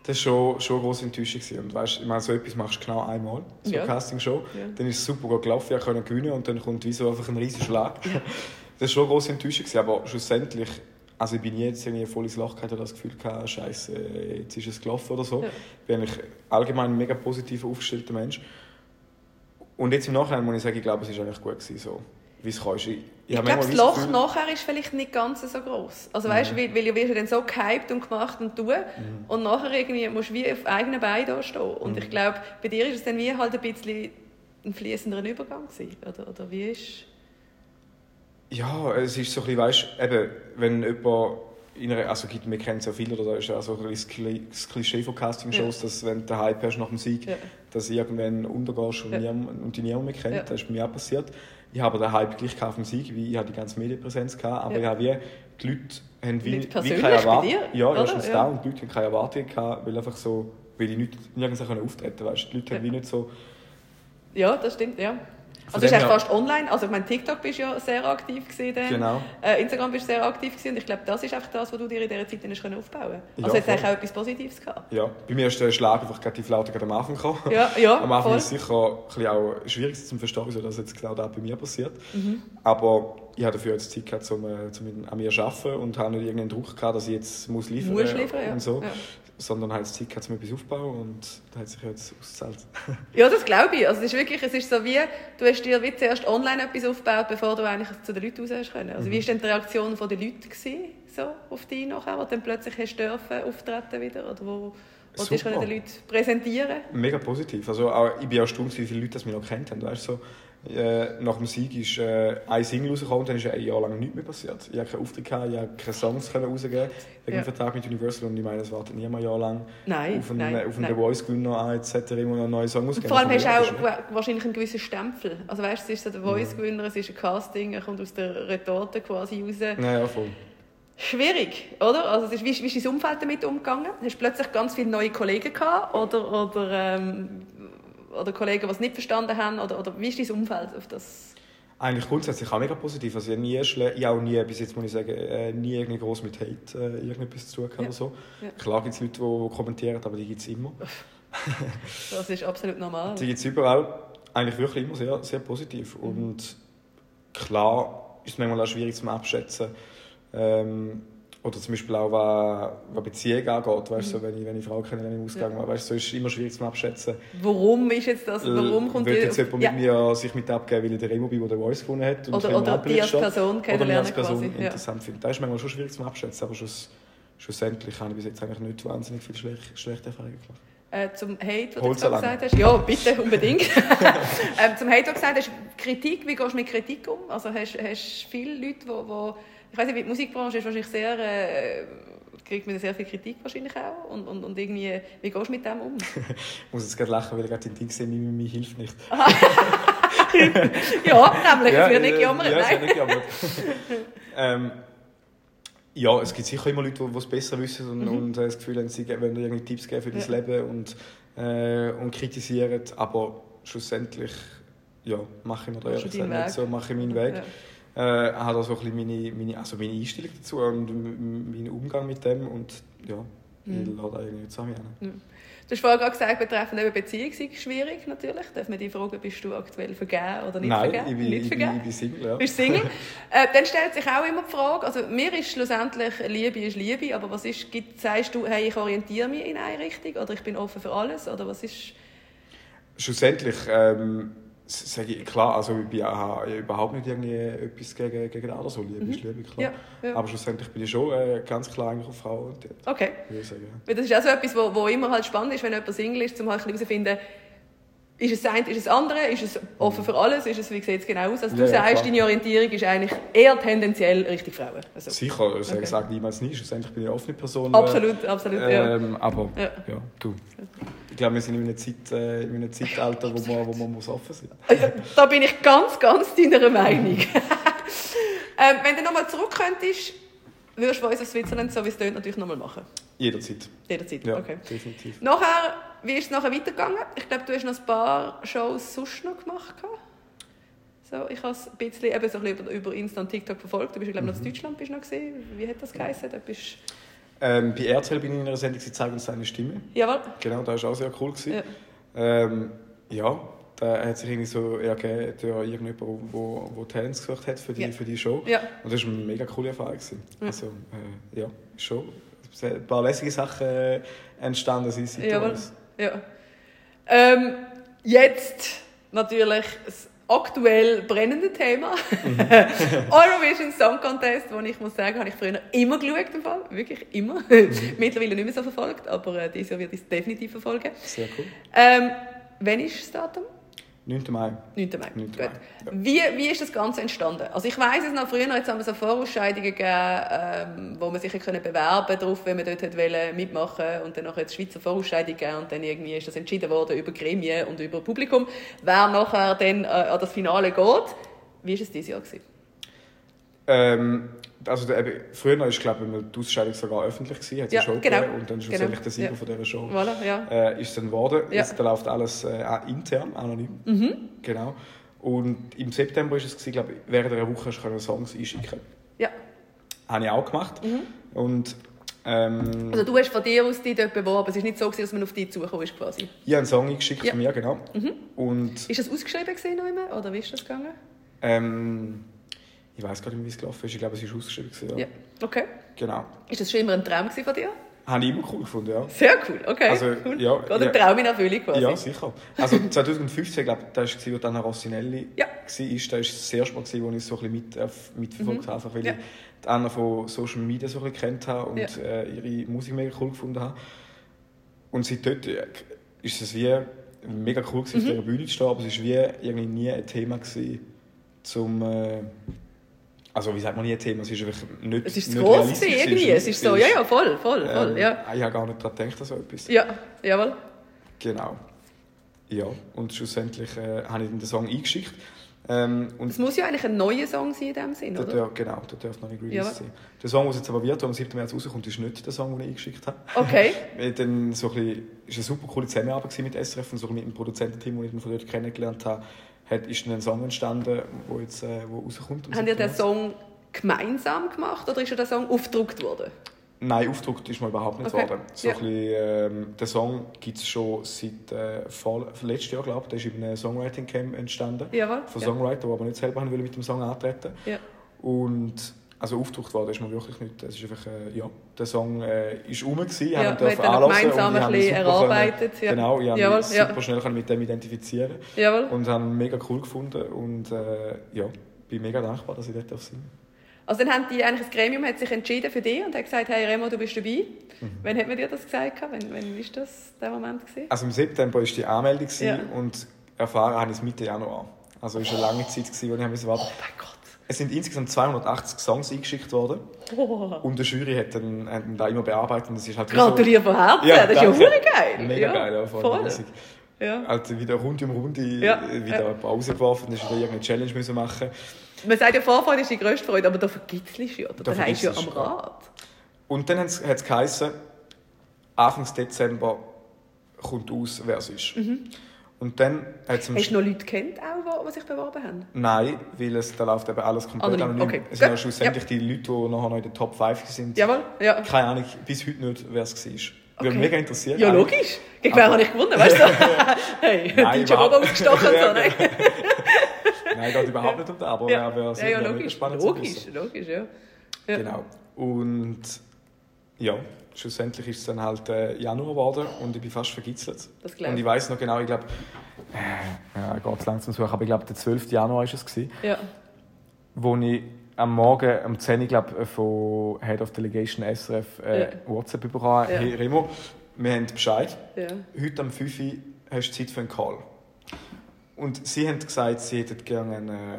Das war schon, schon eine grosse Enttäuschung. gewesen. Und weißt, ich meine, so etwas machst du genau einmal, so Ja. eine Castingshow. Ja. Dann ist es super gut gelaufen, ich konnte gewinnen und dann kommt wie so einfach ein riesiger Schlag. Das war schon eine grosse Enttäuschung, gewesen, aber schlussendlich, also ich bin jetzt irgendwie voll ins Loch gehabt, das Gefühl gehabt, Scheiße, jetzt ist es gelaufen oder so. Ja. Ich bin eigentlich allgemein ein mega positiv aufgestellter Mensch. Und jetzt im Nachhinein muss ich sagen, ich glaube, es war eigentlich gut gewesen, so wie es kann. Ich, ich, glaube, das Loch Gefühl- nachher ist vielleicht nicht ganz so groß. Also weißt du, weil, weil du wirst ja dann so gehypt und gemacht und tun Mhm. und nachher irgendwie musst du wie auf eigenen Beinen da stehen. Und ich glaube, bei dir ist es dann wie halt ein bisschen ein fließender Übergang gewesen. Oder, oder wie ist... Ja, es ist so ein bisschen, weißt, eben, wenn jemand in einer, also gibt, wir kennen es ja viele, oder da ist ja so ein bisschen das Kli- das Klischee von Castingshows, dass wenn du Hype hast nach dem Sieg, Ja. dass irgendwann untergehst und, Ja. niemand, und dich niemand mehr kennt. Ja. Das ist bei mir auch passiert. Ich habe den Hype gleich auf dem Sieg, wie ich hatte die ganze Medienpräsenz gehabt, aber Ja. ich habe wie, die Leute haben wie, Nicht wie keine Erwartung. Ja, oder? erstens Ja. da und die Leute haben keine Erwartungen gehabt, weil einfach so, weil ich nicht, nirgends können auftreten weißt. Die Leute haben Ja. wie nicht so, Ja, das stimmt, ja. Also du bist fast online. Also ich meine, TikTok bist ja sehr aktiv gewesen. Genau. Äh, Instagram bist sehr aktiv gewesen. Und ich glaube, das ist einfach das, was du dir in dieser Zeit können aufbauen konntest. Ja, Also jetzt voll. eigentlich auch etwas Positives gehabt. ja, bei mir ist der Schlag einfach relativ laut gerade am Anfang gekommen. Ja, ja, Am Anfang voll. ist es sicher ein bisschen auch schwierig zu verstehen, wieso das jetzt genau da bei mir passiert. Mhm. Aber ich hatte dafür jetzt Zeit gehabt, um, äh, um an mir zu arbeiten und habe nicht irgendeinen Druck gehabt, dass ich jetzt muss liefern ja. und so. Ja. Sondern halt das Zeit gehabt, um etwas aufzubauen und da hat sich jetzt ausgezahlt. Ja, das glaube ich. Also es ist wirklich, es ist so wie, du hast dir wie zuerst online etwas aufgebaut, bevor du eigentlich zu den Leuten raus hast können. Also wie war denn die Reaktion der Leute gewesen, so auf dich nachher, wo du dann plötzlich hast dürfen auftreten wieder oder wo, wo du den Leuten präsentieren Mega positiv. Also auch, ich bin auch erstaunt, wie viele Leute das mich noch kennt haben. Weißt, so, äh, nach dem Sieg ist äh, ein Single rausgekommen und dann ist ein Jahr lang nichts mehr passiert. Ich habe keinen Auftritt gehabt, ich habe keine Songs rausgeben wegen ja. dem Vertrag mit Universal und ich meine, es wartet niemand ein Jahr lang nein, auf einen, nein, auf einen The Voice Gewinner an etc. immer noch einen neuen Song ausgeben. Vor allem hast du auch wahrscheinlich einen gewissen Stempel. Also weißt du, es ist so der Voice Gewinner, es ist ein Casting, er kommt aus der Retorte quasi raus. Ja, ja, voll. Schwierig, oder? Also, wie, wie ist dein Umfeld damit umgegangen? Hast du plötzlich ganz viele neue Kollegen gehabt? Oder, oder ähm, oder Kollegen, die es nicht verstanden haben? Oder, oder wie ist dein Umfeld auf das? Eigentlich grundsätzlich auch mega positiv. Also ich habe nie, ich auch nie, bis jetzt muss ich sagen, äh, nie irgendwie groß mit Hate äh, irgendetwas zu tun ja. oder so. Ja. Klar gibt es Leute, die kommentieren, aber die gibt es immer. das ist absolut normal. Die gibt es überall. Eigentlich wirklich immer sehr, sehr positiv. Mhm. Und klar ist es manchmal auch schwierig zu abschätzen, ähm, oder zum Beispiel auch, was, was Beziehungen angeht, weißt, mhm. so, wenn ich, wenn ich Frau kennenlerne im Ausgang, ja. weißt, so ist es immer schwierig zu abschätzen. Warum ist jetzt das, warum kommt Will jetzt jemand ja. mit mir sich mit abgeben, weil ich den Remo bin, der Voice gefunden hat? Und oder oder die als Person kennenlernen Oder Person quasi. interessant ja. finde. Das ist manchmal schon schwierig zu abschätzen, aber schluss, schlussendlich habe ich bis jetzt eigentlich nicht wahnsinnig viele schlechte, schlechte Erfahrungen gemacht. Äh, zum Hate, was du gesagt hast. Ja, bitte, unbedingt. ähm, zum Hate, was du gesagt hast, Kritik, wie gehst du mit Kritik um? Also hast du viele Leute, die ich weiß nicht, die Musikbranche ist wahrscheinlich sehr, äh, kriegt man sehr viel Kritik wahrscheinlich auch und, und, und irgendwie, wie gehst du mit dem um? ich muss jetzt gerade lachen, weil ich gerade den Ding sehe, mir, mir hilft nicht. ja, nämlich, ja, es wird nicht gejammert. Ja, es wird nicht gejammert. ähm, ja, es gibt sicher immer Leute, die es besser wissen und, mhm. und äh, das Gefühl haben, sie wollen dir irgendwie Tipps geben für dein ja. Leben und, äh, und kritisieren, aber schlussendlich ja, mache ich mir da ehrlich nicht so, mache ich meinen Weg. Ja äh, habe da so ein bisschen meine, meine, also meine Einstellung dazu und meinen Umgang mit dem und ja, ich mhm. lade eigentlich zusammen mhm. Du hast vorhin gerade gesagt, betreffend eben Beziehung sei schwierig natürlich. Darf man dich fragen, bist du aktuell vergeben oder nicht Nein, vergeben? Ich bin, nicht vergeben? Ich bin, ich bin Single, ja. Bist Single? äh, dann stellt sich auch immer die Frage, also mir ist schlussendlich, Liebe ist Liebe, aber was ist, gibt, sagst du, hey, ich orientiere mich in eine Richtung oder ich bin offen für alles oder was ist... Schlussendlich ähm, sage ich, klar, also ich, bin, ich überhaupt nicht irgendwie etwas gegen, gegen andere so Liebe, mhm. Liebe, klar. Ja, ja. Aber schlussendlich bin ich schon äh, ganz klar eigentlich auf Frau orientiert. Okay. Ja. Das ist auch so etwas, wo, wo immer halt spannend ist, wenn jemand Single ist, um halt herauszufinden, ist es das eine, ist es das andere, ist es offen für alles, ist es, wie sieht es genau aus? Also du ja, sagst, deine Orientierung ist eigentlich eher tendenziell Richtung Frauen. Also. Sicher, also okay. ich sage niemals nie, schlussendlich bin ich eine offene Person. Absolut, absolut, ähm, Aber, ja. ja, du. Ich glaube, wir sind in einem, Zeit, äh, in einem Zeitalter, wo man, wo man muss offen sein muss. Also, da bin ich ganz, ganz deiner Meinung. ähm, wenn du nochmal zurück könntest, würdest du uns aus Switzerland, so wie es dort natürlich nochmal machen? Jederzeit. Jederzeit, ja, okay. definitiv. Nachher, wie ist es nachher weitergegangen? Ich glaube, du hast noch ein paar Shows sonst noch gemacht. So, ich habe es ein bisschen, eben so ein bisschen über, Insta und TikTok verfolgt. Du bist, glaube ich, noch in mhm. Deutschland bist noch gesehen. Wie hat das geheißen? Da bist ähm, bei RTL bin ich in einer Sendung, sie zeigen uns seine Stimme. Jawohl. Genau, das war auch sehr cool. Ja, ähm, ja da hat sich irgendwie so ergeben durch irgendjemanden, der wo, wo Talents gesucht hat für die, ja. für die Show. Ja. Und das war eine mega coole Erfahrung. Ja. Also, äh, ja, schon ein paar lässige Sachen äh, entstanden sind seitdem. Ja. Ähm, jetzt natürlich das aktuell brennende Thema. Mhm. Eurovision Song Contest, wo ich muss sagen, habe ich früher immer geschaut, im Fall. wirklich immer. Mhm. Mittlerweile nicht mehr so verfolgt, aber äh, dieses Jahr wird ich es definitiv verfolgen. Sehr cool. Ähm, wann ist das Datum? 9. Mai. 9. Mai. 9. Mai. Ja. Wie, wie ist das Ganze entstanden? Also ich weiß es noch, früher jetzt haben wir so Vorausscheidungen gegeben, ähm, wo man sich können bewerben darauf, wenn man dort wollte mitmachen und dann noch jetzt Schweizer Vorausscheidung gegeben und dann irgendwie ist das entschieden worden über Gremien und über Publikum, wer nachher dann äh, an das Finale geht. Wie war es dieses Jahr? Gewesen? Ähm, also eben, früher war glaube ich, die Ausscheidung sogar öffentlich gewesen, hat ja, Show genau. und dann schlussendlich genau. der Sieger ja. von dieser Show voilà, ja. äh, ist dann geworden. Ja. Jetzt läuft alles äh, intern, anonym. Mhm. Genau. Und im September ist es gewesen, glaube ich, während einer Woche können Songs einschicken. Ja. Habe ich auch gemacht. Mhm. Und ähm, also du hast von dir aus dich dort beworben, es ist nicht so, dass man auf dich zugekommen ist quasi? Ich habe einen Song eingeschickt ja. von mir, genau. Mhm. Und ist das ausgeschrieben gewesen, oder wie ist das gegangen? Ähm, ich weiß gar nicht, wie es gelaufen ist. Ich glaube, es war ausgeschrieben. Ja. ja. Okay. Genau. Ist das schon immer ein Traum von dir? Habe ich immer cool gefunden, ja. Sehr cool, okay. Also, cool. ja, ein ja. Traum in Erfüllung quasi. Ja, sicher. Also 2015, glaube ich, da war, Anna Rossinelli Ja. war. Das war das erste Mal, wo ich es so ein bisschen mit, äh, mitverfolgt Mhm. habe, einfach weil Ja. ich die Anna von Social Media so ein bisschen kennt habe und Ja. äh, ihre Musik mega cool gefunden habe. Und seit dort äh, ist es wie mega cool gewesen, Mhm. auf dieser Bühne zu stehen, aber es war wie irgendwie nie ein Thema gewesen, zum... Äh, also wie sagt man ein Thema, es ist einfach nicht Es ist zu nicht groß gewesen, irgendwie. Es ist so, ja, ja, voll, voll, voll, Ähm, ja. Ich habe gar nicht daran gedacht, an so etwas. Ja, jawohl. Genau. Ja, und schlussendlich äh, habe ich den Song eingeschickt. Ähm, Es muss ja eigentlich ein neuer Song sein in dem Sinn, der oder? darf, genau, der darf noch nicht released Ja. sein. Der Song, der jetzt aber wird, am 7. März rauskommt, ist nicht der Song, den ich eingeschickt habe. Okay. Dann so ein bisschen, ist eine super coole Zusammenarbeit mit SRF und so mit dem Produzententeam, das ich von dort kennengelernt habe, hat, ist dann ein Song entstanden, der jetzt äh, wo rauskommt. Habt ihr 7. den. Song gemeinsam gemacht oder ist der Song aufgedruckt worden? Nein, aufgedruckt ist mal überhaupt nicht Okay. worden. So Ja. bisschen, ähm, der Song gibt es schon seit äh, vor, letztes Jahr, glaube ich. Der ist in einem Songwriting-Camp entstanden. Jawohl. Von ja. Songwriter, die aber nicht selber haben wollen mit dem Song antreten Ja. Und also aufgedruckt worden ist man wirklich nicht. Es ist einfach, äh, ja, der Song äh, ist rum gewesen, Ja, haben wir haben gemeinsam ein bisschen erarbeitet, Können, ja. Genau, ich Jawohl, mich ja. super schnell können mit dem identifizieren Jawohl. und habe ihn mega cool gefunden und äh, ja, bin mega dankbar, dass ich dort sein Also dann haben die, eigentlich das Gremium hat sich entschieden für dich und hat gesagt, hey Remo, du bist dabei. Mhm. Wann hat man dir das gesagt? Wann, wann ist das der Moment gewesen? Also im September war die Anmeldung Ja. und erfahren habe ich es Mitte Januar. Also es war eine lange Zeit, gewesen, wo ich warten musste. Oh mein Gott. Es sind insgesamt 280 Songs eingeschickt worden Oh. und die Jury hat dann, hat dann da immer bearbeitet. Und das ist halt Gratuliere von Herzen, Ja, das ist ja geil. Mega ja, geil, ja, voll. voll. Ja. Also wieder Runde um Runde Ja, wieder ja. rausgeworfen, dann ist wieder irgendeine Challenge müssen machen. Man sagt ja, Vorfreude ist die grösste Freude, aber da vergitzelst du ja. Da, Da da hast du ja am. Rad. Und dann hat es geheißen, Anfang Dezember kommt aus, wer es ist. Und dann. Hast du noch Leute kennt, auch, die sich beworben haben? Nein, weil es, da läuft eben alles komplett Anonym, anonym. okay. Es sind ja schlussendlich die Leute, die nachher noch in der Top 5 sind. Jawohl, ja. Keine Ahnung, bis heute nicht, wer es war. Würde Okay. mich mega interessieren. Ja, logisch. Gegen wen habe ich gewonnen, weißt du? hey, Nein, DJ Bobo überhaupt- ausgestochen und so, nein? Nein, geht überhaupt nicht um das, aber Ja, ja, wäre ja, sehr ja mega logisch. spannend zu Logisch, wissen. logisch, ja. ja. Genau. Und ja, schlussendlich ist es dann halt äh, Januar geworden und ich bin fast vergitzelt. Glaub Und ich ich. weiß noch genau, ich glaube, äh, ja, geht es langsam suchen, aber ich glaube, der 12. Januar war es, gewesen, Ja. wo ich am Morgen um 10 Uhr glaub, von Head of Delegation SRF äh, Ja. WhatsApp bekommen. Ja. Hey Remo, wir haben Bescheid. ja. Heute am 5 Uhr hast du Zeit für einen Call. Und sie haben gesagt, sie hätten gerne ein äh,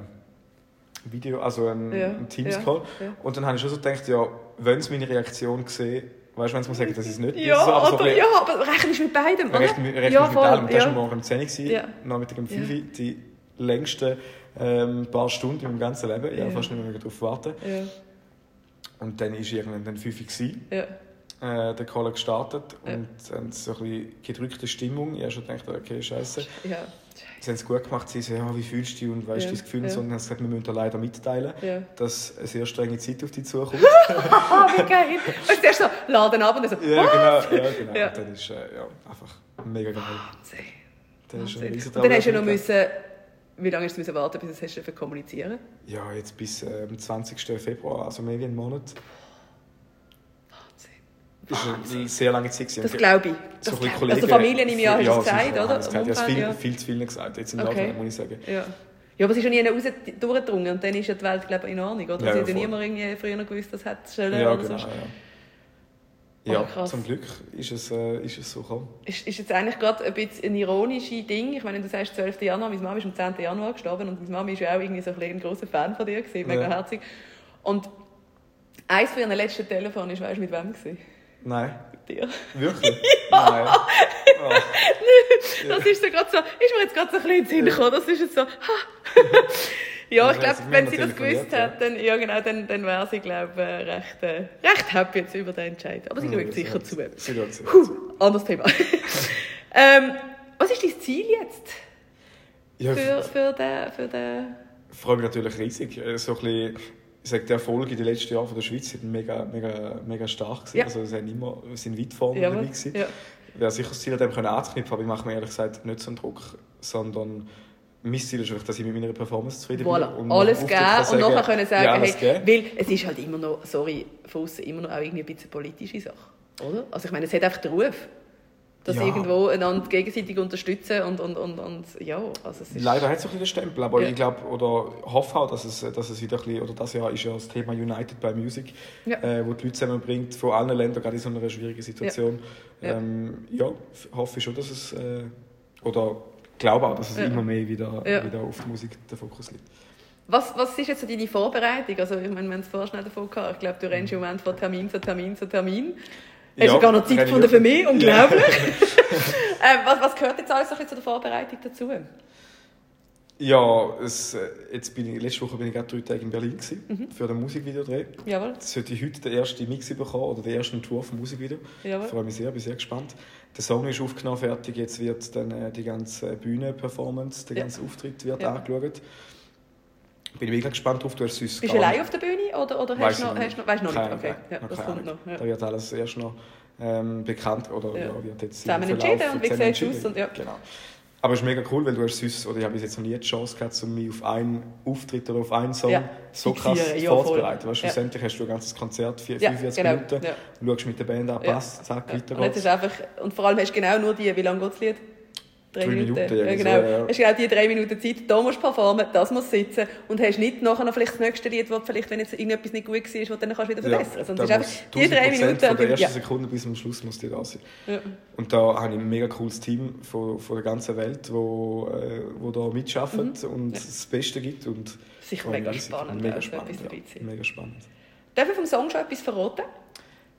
Video, also einen, Ja, einen Teams-Call. Und dann habe ich schon so gedacht, ja, wenn sie meine Reaktion sehen, weißt du, wenn sie mir sagen, dass ich es nicht Ja, so, aber so oder, ja, aber rechnest du mit beidem, oder? Recht, recht ja, mit allem. Das ja. war morgen um 10 Uhr, Ja. Nachmittag um 5 Ja. Uhr, die längsten ähm, paar Stunden in meinem ganzen Leben. Ich Ja. habe fast nicht mehr darauf warten. Ja, Und dann war irgendwann dann 5 Uhr, ja. äh, der Call gestartet Ja. und dann so ein bisschen gedrückte Stimmung. Ich habe schon gedacht, okay, scheiße. ja. Sie haben es gut gemacht, sie so, ja, wie fühlst du dich und weißt Ja, du das Gefühl ja. und so. Und dann haben gesagt, wir müssen dir leider mitteilen, Ja. dass eine sehr strenge Zeit auf dich zukommt. Wie geil. Und zuerst so, laden ab und dann so, ja, genau. Ja, genau. Ja. Und dann ist äh, ja, einfach mega geil. Wahnsinn. Das ist Wahnsinn. Und dann hast du ja noch müssen, wie lange hast du müssen warten, bis es hast du kommunizieren Ja, jetzt bis äh, am 20. Februar, also mehr wie einen Monat. Das war eine sehr lange Zeit. gewesen. Das glaube ich. so Das glaub. Kollegen- Also Familien im Jahr hast du Ja, es gesagt, oder? es gesagt. Ich habe es viel, Ja. viel zu viel gesagt, jetzt im Okay. Laufe, muss ich sagen. Ja. ja, aber es ist ja nie raus durchgedrungen und dann ist ja die Welt glaube ich, in Ordnung, oder? Ja, Sie ja, hat ja niemand irgendwie früher noch gewusst, das hat Stellen Ja, genau. so. Ja, Oh, ja zum Glück ist es, äh, ist es so gekommen. Ist, ist jetzt eigentlich gerade ein bisschen ein ironisches Ding. Ich meine, du sagst 12. Januar, meine Mama ist am 10. Januar gestorben und meine Mama ist ja auch irgendwie so ein, ein grosser Fan von dir, gewesen, mega Ja. herzig. Und eins von ihren letzten Telefon ist, weißt du, mit wem gewesen? Nein, dir. wirklich? Nein. Oh. Das ist so gerade so, ist mir jetzt gerade so ein bisschen in den Sinn gekommen. Das ist jetzt so, ha. ja, ich Ja, glaube, wenn sie das gewusst hat, dann, ja, genau, dann, dann wäre sie, glaube ich, recht, äh, recht happy jetzt über den Entscheid. Aber sie Ja, schaut sicher zu. Sie schaut zu. Puh, anderes Thema. ähm, was ist dein Ziel jetzt Ja, für, für den... Für den Ich freue mich natürlich riesig. Äh, So ein bisschen, ich sage, die Erfolge in den letzten Jahren von der Schweiz sind mega, mega, mega stark gewesen. Ja. Also, haben immer, sind weit vorne Jawohl, dabei gewesen. ja. Wäre sicher das Ziel, an dem anzuknüpfen, aber ich mache mir ehrlich gesagt nicht so einen Druck, sondern mein Ziel ist einfach, dass ich mit meiner Performance zufrieden Voilà, bin. alles nach geben und nachher können sagen, ja, alles hey, weil es ist halt immer noch, sorry, von immer noch auch irgendwie ein bisschen politische Sache. Oder? Also ich meine, es hat einfach den Ruf, dass Ja. irgendwo einander gegenseitig unterstützen und, und, und, und ja, also es ist... Leider hat es ein bisschen den Stempel, aber Ja. ich glaube oder hoffe auch, dass es, dass es wieder ein bisschen, oder das Jahr ist ja das Thema United by Music, Ja. äh, wo die Leute zusammenbringt von allen Ländern, gerade in so einer schwierigen Situation. Ja. Ja, ähm, hoffe ich schon, dass es, äh, oder glaube auch, dass es immer mehr wieder, wieder auf die Musik der Fokus liegt. Was, was ist jetzt so deine Vorbereitung? Also ich meine, wir haben es vorher schnell davon gehabt. Ich glaube, du rennst im Moment von Termin zu Termin zu Termin. Hast Ja, du gar noch Zeit gefunden für mich? Unglaublich. ähm, was, was gehört jetzt alles so zu der Vorbereitung dazu? Ja, es, äh, jetzt bin ich, letzte Woche bin ich gerade drei Tage in Berlin gewesen, Mhm. für den Musikvideodreh. Jawohl, Jetzt sollte ich heute den ersten Mix bekommen oder den ersten Entwurf vom Musikvideo. Ich jawohl. freue mich sehr, bin sehr gespannt. Der Song ist aufgenommen, fertig. Jetzt wird dann äh, die ganze Bühne-Performance, der Ja. ganze Auftritt wird Ja. angeschaut. Bin ich mega gespannt drauf. Du hast sonst Bist du allein auf der Bühne oder, oder hast du noch, ich hast du noch, weißt du noch nicht? Okay, ja, das kommt noch. Ja. Da wird alles erst noch ähm, bekannt oder Ja. ja. wird jetzt Zusammen entschieden und wie sieht es aus und ja. Genau. Aber es ist mega cool, weil du hast sonst, oder ich habe jetzt noch nie die Chance gehabt, um mich auf einen Auftritt oder auf einen Song Ja, so krass ja, voll. vorzubereiten. Weil Ja. schlussendlich hast du ein ganzes Konzert, vier, Ja, 45 genau. Minuten, Ja. schaust mit der Band an, passt, zack, Ja. weiter Und, jetzt geht's. ist einfach, und vor allem hast du genau nur die, wie lange geht das Lied? Drei, Minuten. Minuten, ja, genau. so, ja. Hast genau die drei Minuten Zeit, da musst du performen, das muss sitzen und hast nicht nachher noch vielleicht das nächste Lied, wo vielleicht, wenn jetzt irgendetwas nicht gut war, wo dann kannst du wieder verbessern. Da es ist einfach die drei 1000% Minuten. Von und der ersten ja. Sekunde bis zum Schluss muss die da sein. Ja. Und da habe ich ein mega cooles Team von, von der ganzen Welt, wo, äh, wo da mitarbeitet und Ja. das Beste gibt. Und Sicher mich mega riesig. spannend, Mega spannend, ja. Mega spannend. Darf ich vom Song schon etwas verraten?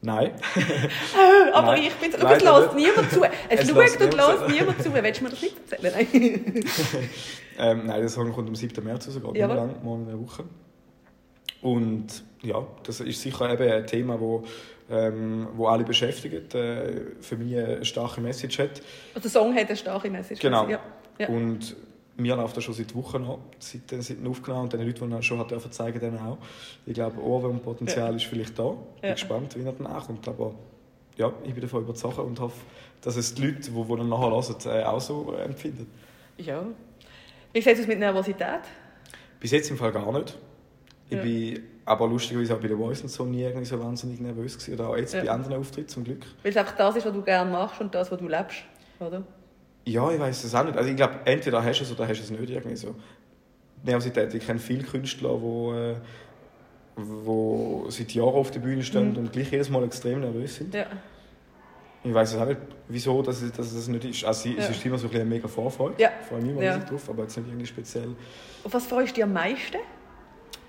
Nein. Aber Nein. ich bin es Leider lässt niemand zu. Es, Es schaut und lässt niemand zu. Willst du mir das nicht erzählen? Nein. Ähm, nein, der Song kommt am 7. März raus, geht Jawohl. nicht lang, morgen in einer Woche. Und ja, das ist sicher eben ein Thema, wo, ähm, wo alle beschäftigt, äh, für mich eine starke Message hat. Also der Song hat eine starke Message. Genau. Ja. Ja. Und mir läuft das schon seit Wochen an, seit, äh, seit aufgenommen und den Leuten, die ihn schon hat dürfen zeigen, denen auch. Ich glaube, Ohrwurmpotenzial Ja. ist vielleicht da. Ich bin Ja. gespannt, wie er danach kommt. Aber ja, ich bin davon überzeugt und hoffe, dass es die Leute, die, die ihn nachher hören, äh, auch so äh, empfinden. ja. Wie sieht es mit Nervosität? Bis jetzt im Fall gar nicht. Ich Ja. bin aber lustigerweise auch bei der Voice und so nie irgendwie so wahnsinnig nervös gewesen. Oder auch jetzt Ja. bei anderen Auftritten zum Glück. Weil es einfach das ist, was du gerne machst und das, was du lebst. Oder? Ja, ich weiß es auch nicht. Also ich glaube, entweder hast du es oder hast du es nicht irgendwie so. Nervosität. Ich kenne viele Künstler, die äh, wo seit Jahren auf der Bühne stehen Mhm. und gleich jedes Mal extrem nervös sind. Ja. Ich weiß es auch nicht, wieso dass es, dass es das nicht ist. Also es Ja. ist immer so ein mega Vorfreude. Ja. Ich freue mich immer Ja. drauf, aber jetzt nicht irgendwie speziell. Auf was freust du dich am meisten?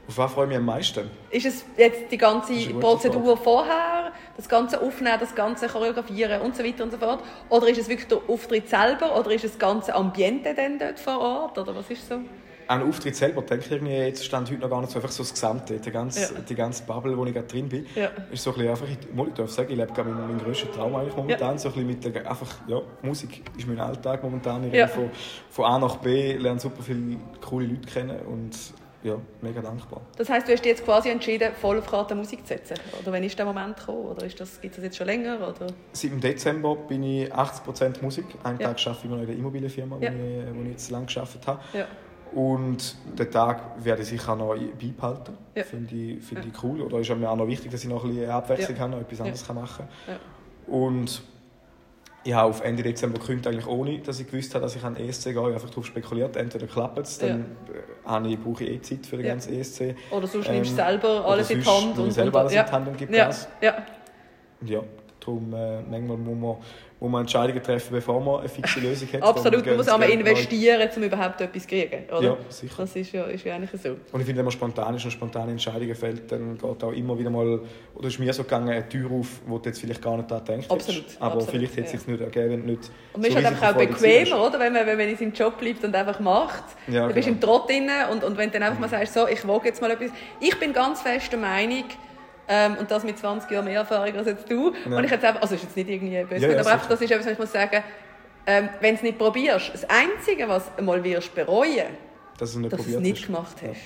Auf was freue ich mich am meisten? Ist es jetzt die ganze Prozedur vorher, das ganze Aufnehmen, das ganze Choreografieren und so weiter und so fort? Oder ist es wirklich der Auftritt selber? Oder ist es das ganze Ambiente dann dort vor Ort? Oder was ist so? An den Auftritt selber denke ich irgendwie, jetzt stand heute noch gar nicht so, einfach so das Gesamte, die ganze, Ja. die ganze Bubble, wo ich gerade drin bin. Ja. Ist so ein bisschen einfach, ich, ich darf sagen, ich lebe gerade meinen, meinen grössten Traum eigentlich momentan, so ein bisschen mit der, einfach, ja, Musik ist mein Alltag momentan, ich Ja. von, von A nach B, lerne super viele coole Leute kennen und ja, mega dankbar. Das heißt, du hast dich jetzt quasi entschieden, voll auf Karte Musik zu setzen? Oder wann ist der Moment gekommen? Oder ist das, gibt es das jetzt schon länger? Oder? Seit dem Dezember bin ich 80% Musik, einen Ja. Tag arbeite ich noch in der Immobilienfirma, Ja. wo, ich, wo ich jetzt lange gearbeitet habe. Ja. Und den Tag werde ich sicher noch beibehalten. Ja. Finde ich, finde ich cool. Oder ist mir auch noch wichtig, dass ich noch ein bisschen Abwechslung Ja. habe, noch etwas anderes kann machen Ja. kann. Und ich habe auf Ende Dezember gekündigt, eigentlich ohne, dass ich gewusst habe, dass ich an den ESC gehe. Ich habe einfach darauf spekuliert, entweder klappt es, dann äh, habe ich, brauche ich eh Zeit für den Ja. ganzen ESC. Oder sonst Ähm, nimmst du selber oder alles in die Hand. ich selber alles ja. in die Hand und gebe ja. Gas. Ja. Und ja, darum äh, manchmal muss man, muss man Entscheidungen treffen, bevor man eine fixe Lösung hat. Absolut, Dann man muss Geld neu- investieren, um überhaupt etwas zu kriegen. Oder? Ja, sicher. Das ist ja, ist ja eigentlich so. Und ich finde, wenn man spontan ist und spontane Entscheidungen fällt, dann geht auch immer wieder mal, oder ist mir so gegangen, eine Tür auf, wo du jetzt vielleicht gar nicht daran denkst. Absolut, Aber absolut, vielleicht hätte es ja. sich nicht ergeben, wenn du nicht Und man ist so halt einfach auch bequemer, oder? Wenn man, wenn man in seinem Job bleibt und einfach macht. Ja, du bist genau. im Trott drin und, und wenn du dann einfach mal sagst, so, ich wage jetzt mal etwas. Ich bin ganz fest der Meinung, ähm, und das mit 20 Jahren mehr Erfahrung als jetzt du. Ja. Und ich jetzt einfach, also ist jetzt nicht irgendwie böse, Ja, ja, aber einfach, das ist etwas, was ich muss sagen, ähm, wenn du es nicht probierst, das Einzige, was du mal wirst bereuen, dass du es nicht dass es nicht gemacht hast.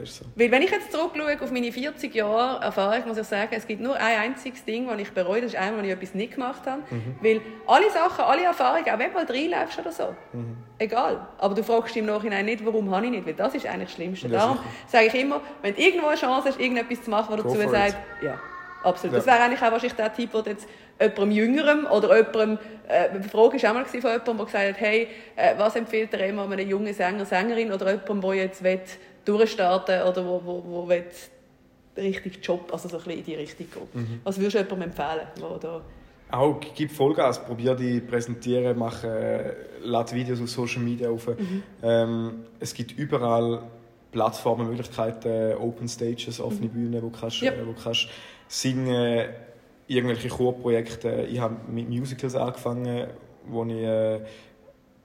Das ist so. Weil wenn ich jetzt zurückschaue auf meine 40 Jahre Erfahrung, muss ich sagen, es gibt nur ein einziges Ding, das ich bereue, das ist einmal, wenn ich etwas nicht gemacht habe. Mhm. Weil alle Sachen, alle Erfahrungen, auch wenn du mal reinläufst oder so, Mhm. egal. Aber du fragst dich im Nachhinein nicht, warum habe ich nicht, weil das ist eigentlich das Schlimmste. Ja, Darum sage ich immer, wenn du irgendwo eine Chance hast, irgendetwas zu machen, was Go dazu sagt, ja, absolut. Ja. Das wäre eigentlich auch wahrscheinlich der Typ, der jetzt jemandem Jüngerem oder jemandem, äh, die Frage war auch mal von jemandem, der gesagt hat, hey, äh, was empfiehlt er immer einem jungen Sänger, Sängerin oder jemandem, der jetzt will durchstarten oder wo, wo, wo will richtig Job, also so ein bisschen in die Richtung gehen. Mhm. Was würdest du jemandem empfehlen, der da Auch gib Vollgas, probier die präsentieren, mach, äh, lad Videos auf Social Media auf. Mhm. Ähm, es gibt überall Plattformen, Möglichkeiten, Open Stages, offene Bühnen, wo kannst, Ja. äh, wo kannst singen, irgendwelche Chorprojekte. Ich habe mit Musicals angefangen, wo ich, äh,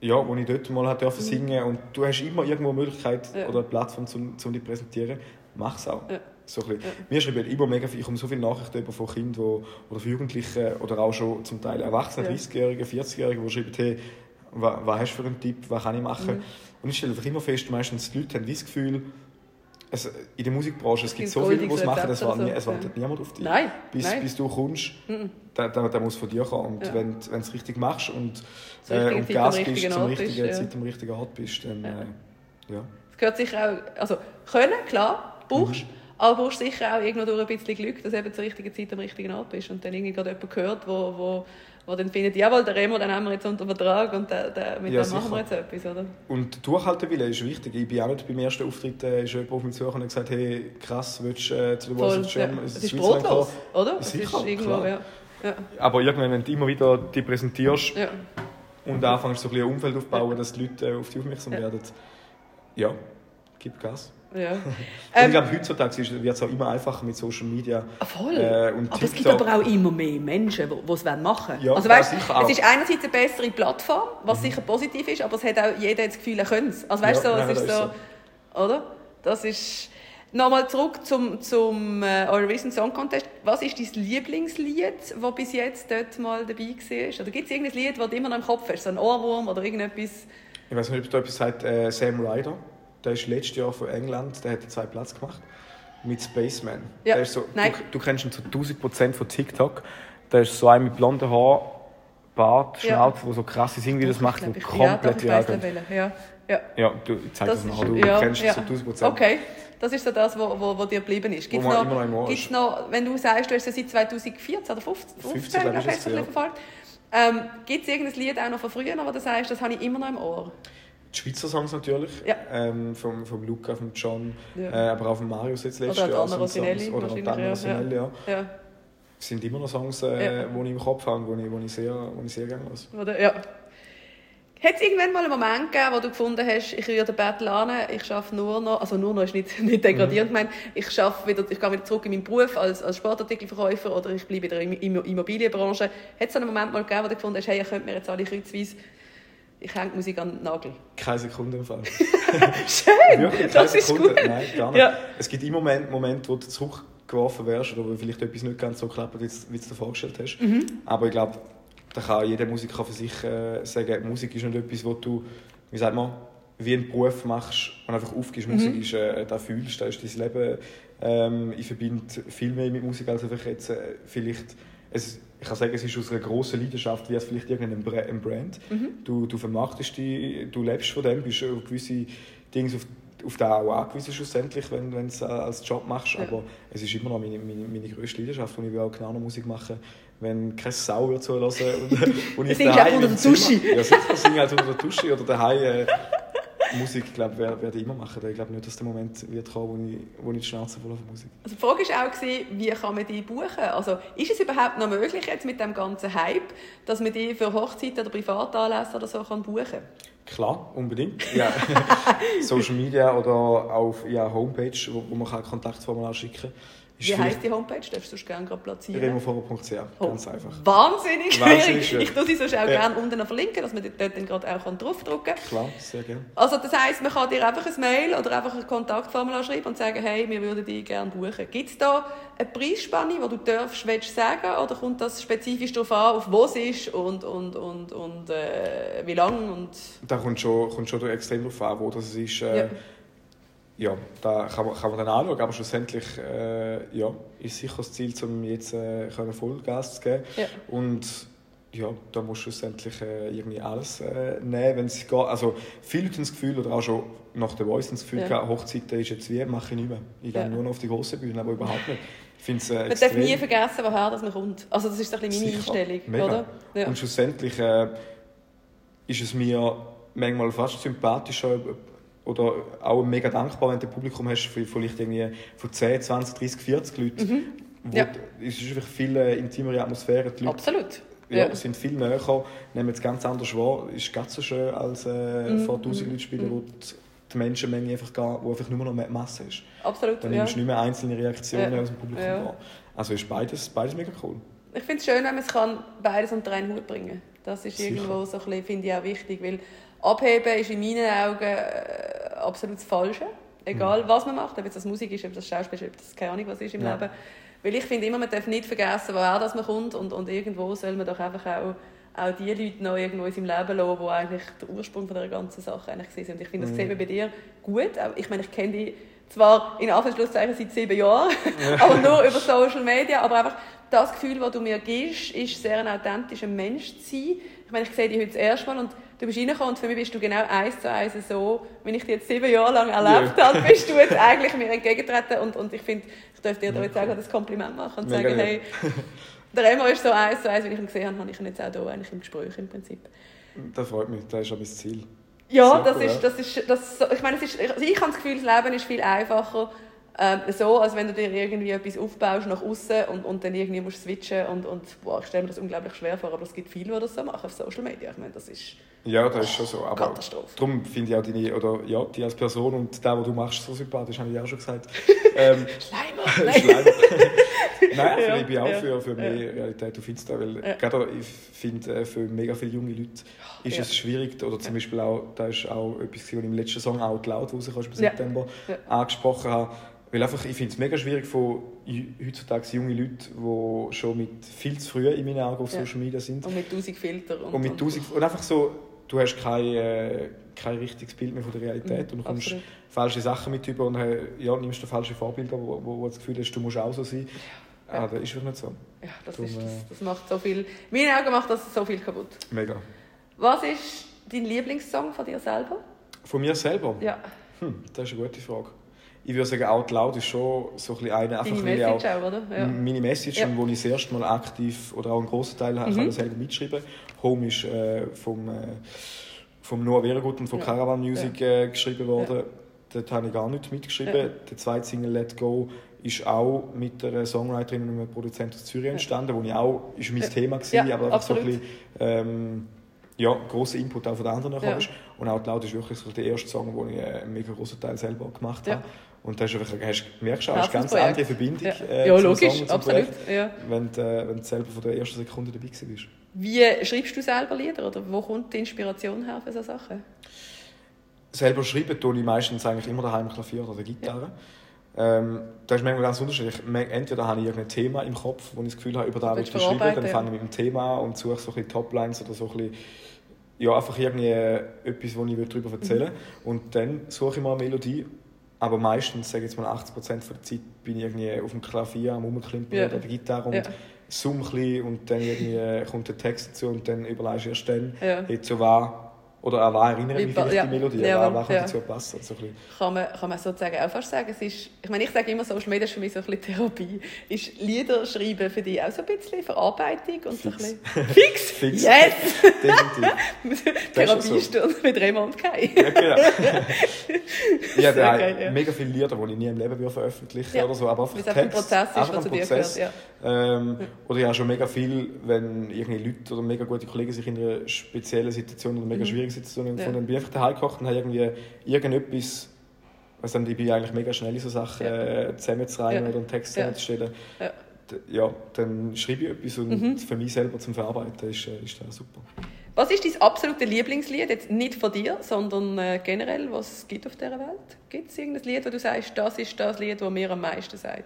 ja, wo ich dort mal hat dürfen singen und du hast immer irgendwo eine Möglichkeit Ja. oder eine Plattform, um, um dich zu präsentieren. Mach's auch. Ja. So ein bisschen. Ja. Wir schreiben immer mega viel, ich komme so viele Nachrichten über von Kindern wo, oder von Jugendlichen oder auch schon zum Teil Erwachsene, Ja. 30-Jährige, 40-Jährige, die schreiben, hey, was, was hast du für einen Tipp, was kann ich machen? Mhm. Und ich stelle einfach immer fest, meistens die Leute haben das Gefühl, es, in der Musikbranche, es gibt so viele, die es machen, es, Rezept war oder nie, so. es wartet Ja. niemand auf dich. Nein, Bis, nein. bis du kommst, Mhm. der, der, der muss von dir kommen. Und Ja. wenn du es richtig machst und, Zur äh, richtigen und Gas richtigen bist, zum richtigen bist, ja. Zeit am richtigen Ort bist, dann äh, ja. Es gehört sicher auch, also können, klar, brauchst Mhm. aber brauchst sicher auch irgendwo durch ein bisschen Glück, dass du eben zur richtigen Zeit am richtigen Ort bist und dann irgendwie gerade jemand hört, wo, wo, wo dann findet, jawohl, der Remo, den haben wir jetzt unter Vertrag und der, der, mit Ja, dem machen wir sicher. jetzt etwas, oder? Und Durchhaltewille ist wichtig. Ich bin auch nicht beim ersten Auftritt äh, ist jemand auf mich zugekommen und gesagt, hey, krass, willst du äh, zu der Voll, ja. Es ist brotlos, oder? Es Sicher, ist irgendwo, ja. Ja, Aber irgendwann, wenn du immer wieder die präsentierst ja. und anfängst, so ein, ein Umfeld aufzubauen, dass die Leute äh, auf dich aufmerksam Ja. werden, ja, gib Gas. Ja. Und Ähm, ich glaube, heutzutage wird es auch immer einfacher mit Social Media. Ah, Voll. Äh, und aber es gibt aber auch immer mehr Menschen, die es machen wollen. Ja, also, weißt. Mhm. es ist einerseits eine bessere Plattform, was sicher positiv ist, aber es hat auch jeder das Gefühl, er könnte es. Also weißt du, Ja, so, es ist das so, ist oder? Das ist... Nochmal zurück zum, zum äh, Eurovision Song Contest. Was ist dein Lieblingslied, das bis jetzt dort mal dabei war? Oder gibt es irgendein Lied, das du immer noch im Kopf hast? So ein Ohrwurm oder irgendetwas? Ich weiß nicht, ob du etwas sagt, äh, Sam Ryder. Der ist letztes Jahr von England, der hat zweiten Platz gemacht. Mit Spaceman. Ja, Der ist so, nein. Du, du kennst ihn zu 1000% von TikTok. Der ist so ein mit blonden Haaren, Bart, Ja. Schnauze, der so krasse Dinge das macht, wo ich- ja, doch, komplett. Ja, ja. Ja, du, zeig das, Das nachher. Du ist- ja, kennst ja. es zu 1000%. Okay, das ist so das, was wo, wo, wo dir geblieben ist. Wo man noch, immer noch gibt's ist. noch, wenn du sagst, du hast es seit 2014 oder 15, 15, 15, glaub ich, ist es es, ja. verfolgt. Ähm, Gibt es irgendein Lied auch noch von früher, wo du sagst, das habe ich immer noch im Ohr? Die Schweizer Songs natürlich. Ja. Ähm, vom, vom Luca, vom John, Ja. äh, aber auch von Marius jetzt letztes Oder Jahr. Oder auch wahrscheinlich, Anna ja, Rossinelli, ja. Ja. Sind immer noch Songs, äh, die ich im Kopf habe die ich, wo ich sehr, wo ich sehr gerne höre. Oder, ja. Hat es irgendwann mal einen Moment gegeben, wo du gefunden hast, ich rühre den Battle an, ich schaffe nur noch, also nur noch ist nicht, nicht degradierend Mhm. gemeint, ich, schaffe wieder, ich gehe wieder zurück in meinen Beruf als, als Sportartikelverkäufer oder ich bleibe wieder in der Immo- Immobilienbranche. Hat es einen Moment mal gegeben, wo du gefunden hast, hey, ihr könnt mir jetzt alle kreuzweise, ich hänge die Musik an den Nagel. Keine Sekunde im Fall. Schön, Wirklich, das ist Sekunde. gut. Nein, gar nicht. Ja. Es gibt immer Momente, Momente, wo du zurückgeworfen wirst oder wo vielleicht etwas nicht ganz so klappt, wie du du dir vorgestellt hast. Mhm. Aber ich glaube, da kann jeder Musiker für sich äh, sagen, Musik ist nicht etwas, wo du, wie sagt man, wie einen Beruf machst und einfach aufgibst. Mhm. Musik ist, äh, da fühlst, da ist dein Leben. Ähm, ich verbinde viel mehr mit Musik als einfach jetzt äh, vielleicht. Es, ich kann sagen, es ist aus einer grossen Leidenschaft, wie es vielleicht irgendein Bra- ein Brand. Mhm. Du, du vermarktest die, du lebst von dem, bist auf gewisse Dinge auf, auf den auch angewiesen schlussendlich, wenn du es als Job machst. Ja. Aber es ist immer noch meine, meine, meine grösste Leidenschaft und ich will auch genau noch Musik machen, wenn keine Sau wird zulassen und, und ich Singst du daheim einfach unter der Dusche? Ja, sicher singe halt unter der Dusche oder daheim. Äh, Musik, glaube werde werd ich immer machen. Ich glaube nicht, dass der Moment wird kommen, wo ich, wo ich die Schnauze voll von Musik. Also die Frage war auch, wie kann man die buchen? Also ist es überhaupt noch möglich jetzt mit dem ganzen Hype, dass man die für Hochzeiten oder Privatanlässe oder so kann buchen kann? Klar, unbedingt. Ja. Social Media oder auf ja, Homepage, wo, wo man Kontaktformular schicken kann. Wie heisst die Homepage? Darfst du es gerne gerade platzieren? remoforum.ch, Oh, ganz einfach. Wahnsinnig Wahnsinnig schwierig. Ich tue sie sonst auch Ja. gerne unten verlinken, dass man dort dann gerade auch draufdrücken kann. Klar, sehr gerne. Also das heisst, man kann dir einfach ein Mail oder einfach ein Kontaktformular schreiben und sagen, hey, wir würden dich gerne buchen. Gibt es da eine Preisspanne, die du darfst, willst sagen oder kommt das spezifisch darauf an, auf wo es ist und, und, und, und äh, wie lange? Und Da kommt schon, kommt schon extrem darauf an, wo das ist. Äh, Ja. Ja. da kann man, kann man dann anschauen, aber schlussendlich äh, ja, ist sicher das Ziel, um jetzt äh, Vollgas zu geben. Ja. Und ja, da musst du schlussendlich äh, irgendwie alles äh, nehmen, wenn es geht. Also viele haben das Gefühl, oder auch schon nach der Voice das Gefühl, Ja. Hochzeiten ist jetzt wie, mache ich nicht mehr. Ich gehe Ja. nur noch auf die grosse Bühne, aber überhaupt nicht. Ich finde es äh, Man darf extrem nie vergessen, woher das man kommt. Also das ist so ein bisschen meine Sicher. Einstellung, Mega. oder? Ja. Und schlussendlich äh, ist es mir manchmal fast sympathischer oder auch mega dankbar, wenn du ein Publikum hast, von vielleicht irgendwie von 10, 20, 30, 40 Leuten. Mhm. Ja. Es ist einfach viel äh, intimere Atmosphäre. Die Leute Absolut. ja, Ja. sind viel näher, nehmen es ganz anders wahr. Ist ganz so schön, als äh, Mhm, vor 1000 Leuten spielen, wo die, die Menschenmenge einfach, gar, wo einfach nur noch mehr Masse ist. Absolut, Dann ja. nimmst du nicht mehr einzelne Reaktionen Ja. aus dem Publikum Ja. wahr. Also ist beides, beides mega cool. Ich finde es schön, wenn man es kann, beides unter einen Hut bringen Das ist Sicher. irgendwo so ein bisschen, finde ich auch wichtig, weil abheben ist in meinen Augen äh, absolut das Falsche. Egal, was man macht, ob jetzt das Musik ist, ob das Schauspiel ist, ob das keine Ahnung was ist im Ja. Leben. Weil ich finde immer, man darf nicht vergessen, woher das man kommt und, und irgendwo soll man doch einfach auch, auch die Leute noch irgendwo in seinem Leben lassen, die eigentlich der Ursprung von der ganzen Sache eigentlich sind. Und ich finde, das Mhm. sieht man bei dir gut. Ich meine, ich kenne dich zwar in Anführungszeichen seit sieben Jahren, aber nur über Social Media, aber einfach das Gefühl, das du mir gibst, ist sehr ein authentischer Mensch zu sein. Ich meine, ich sehe dich heute das erste Mal und du bist reingekommen und für mich bist du genau eins zu eins so, wenn ich dich jetzt sieben Jahre lang erlebt habe, bist du jetzt eigentlich mir entgegengetreten und, und ich finde, ich darf dir da jetzt auch das Kompliment machen und Mega sagen, hey, der Remo ist so eins zu eins, wie ich ihn gesehen habe, habe ich ihn jetzt auch hier eigentlich im Gespräch im Prinzip. Das freut mich, das ist auch mein Ziel. Ja, Sehr das ist, ja. das ist, das, ich meine, es ist, ich, ich habe das Gefühl, das Leben ist viel einfacher ähm, so, als wenn du dir irgendwie etwas aufbaust nach außen und, und dann irgendwie musst switchen und, und boah, ich stelle mir das unglaublich schwer vor, aber es gibt viele, die das so machen auf Social Media. Ich meine, das ist Ja, das ist schon so. Aber Katastrophe. darum finde ich auch deine, oder ja, die als Person und der, was du machst, so sympathisch, habe ich auch schon gesagt. ähm, Schleimer! Nein. leider. Nein, also Ja, ich bin auch ja, für, für mehr ja. Realität auf Insta, weil gerade ich finde, äh, für mega viele junge Leute ist es schwierig, oder zum Beispiel auch, da ist auch etwas, was ich im letzten Song Out Loud rauskam, im. September, angesprochen habe. Weil einfach, ich finde es mega schwierig von heutzutage junge Leuten, die schon mit viel zu früh in meinen Augen auf. Social Media sind. Und mit tausend Filtern. Und, Und mit tausend, und einfach so, du hast kein, äh, kein richtiges Bild mehr von der Realität Mhm, und du kommst absolut. falsche Sachen mit über und äh, ja, nimmst du falsche Vorbilder, wo, wo, wo das Gefühl hast, du musst auch so sein. Ja. Ah, das ist wirklich nicht so. Ja, das, Darum, ist, das, äh, das macht so viel... In meinen Augen macht das so viel kaputt. Mega. Was ist dein Lieblingssong von dir selber? Von mir selber? Ja, Hm, das ist eine gute Frage. Ich würde sagen, Out Loud ist schon so ein bisschen eine, einfach deine ich Message auch, oder? Ja. meine Message, Ja. wo ich das erste Mal aktiv oder auch einen grossen Teil mhm. kann ich selber mitschreiben. Home ist äh, vom, äh, vom Noah Weregut und von Ja. Caravan Music äh, geschrieben worden. Dort habe ich gar nicht mitgeschrieben. Ja. Der zweite Single Let Go ist auch mit einer Songwriterin und einem Produzenten aus Zürich entstanden, wo ich auch, ist mein Ja. Thema gewesen, Ja, aber einfach so ein absolut. bisschen, ähm, ja, grosser Input auch von den anderen Ja. ja. Und Out Loud ist wirklich so der erste Song, wo ich äh, einen mega großen Teil selber gemacht Ja. Und das ist einfach, hast, merkst du eine ganz andere Verbindung. Ja, äh, ja logisch, Song absolut. Ja. wenn, du, äh, wenn du selber von der ersten Sekunde dabei bist. Wie schreibst du selber Lieder oder wo kommt die Inspiration her für solche Sachen? Selber schreiben tue ich meistens eigentlich immer daheim Klavier oder der Gitarre. Ähm, das ist manchmal ganz unterschiedlich. Entweder habe ich irgendein Thema im Kopf, wo ich das Gefühl habe, über das will ich schreiben, dann ja. fange ich mit dem Thema an und suche so ein bisschen Toplines oder so ein bisschen, ja, einfach irgendwie etwas, wo ich darüber erzählen will. Mhm. Und dann suche ich mal eine Melodie. Aber meistens, sage ich jetzt mal 80% von der Zeit, bin ich irgendwie auf dem Klavier am Rumklimpern Ja. oder der Gitarre und Ja. summe ein bisschen und dann irgendwie kommt der Text dazu und dann überlegst du erst dann, Ja. jetzt so war oder an was erinnere ich mich vielleicht ja. die Melodie, Ja, ja, was könnte ja. dazu passen. So ein. Kann man, kann man sozusagen auch fast sagen, es ist, ich meine, ich sage immer, Social Media ist für mich so ein bisschen Therapie. Ist Lieder schreiben für dich auch so ein bisschen Verarbeitung und so ein Fix. bisschen... Fix? Fix. Yes! Definitiv. Therapiestunde mit Raymond Kai. Ja, genau. ich habe ja geil, ja. mega viele Lieder, die ich nie im Leben würde veröffentlichen Ja. oder so, aber einfach einfach ein Text, Prozess ist, einfach ein Prozess. gehört. Ähm, Oder ich habe schon mega viel, wenn irgendwie Leute oder mega gute Kollegen sich in einer speziellen Situation oder mega schwierigen Situation Mhm. Ja. gefunden haben, bin ich einfach daheim gekocht und habe irgendwie irgendetwas, also dann, ich bin eigentlich mega schnell in so Sachen Ja. äh, zusammenzureimen Ja. oder einen Text Ja. zusammenzustellen. Ja. Ja, dann schreibe ich etwas und Mhm. für mich selber zum Verarbeiten ist, äh, ist das super. Was ist dein absolutes Lieblingslied? Jetzt nicht von dir, sondern äh, generell, was es gibt auf dieser Welt? Gibt es irgendein Lied, wo du sagst, das ist das Lied, das mir am meisten sagt?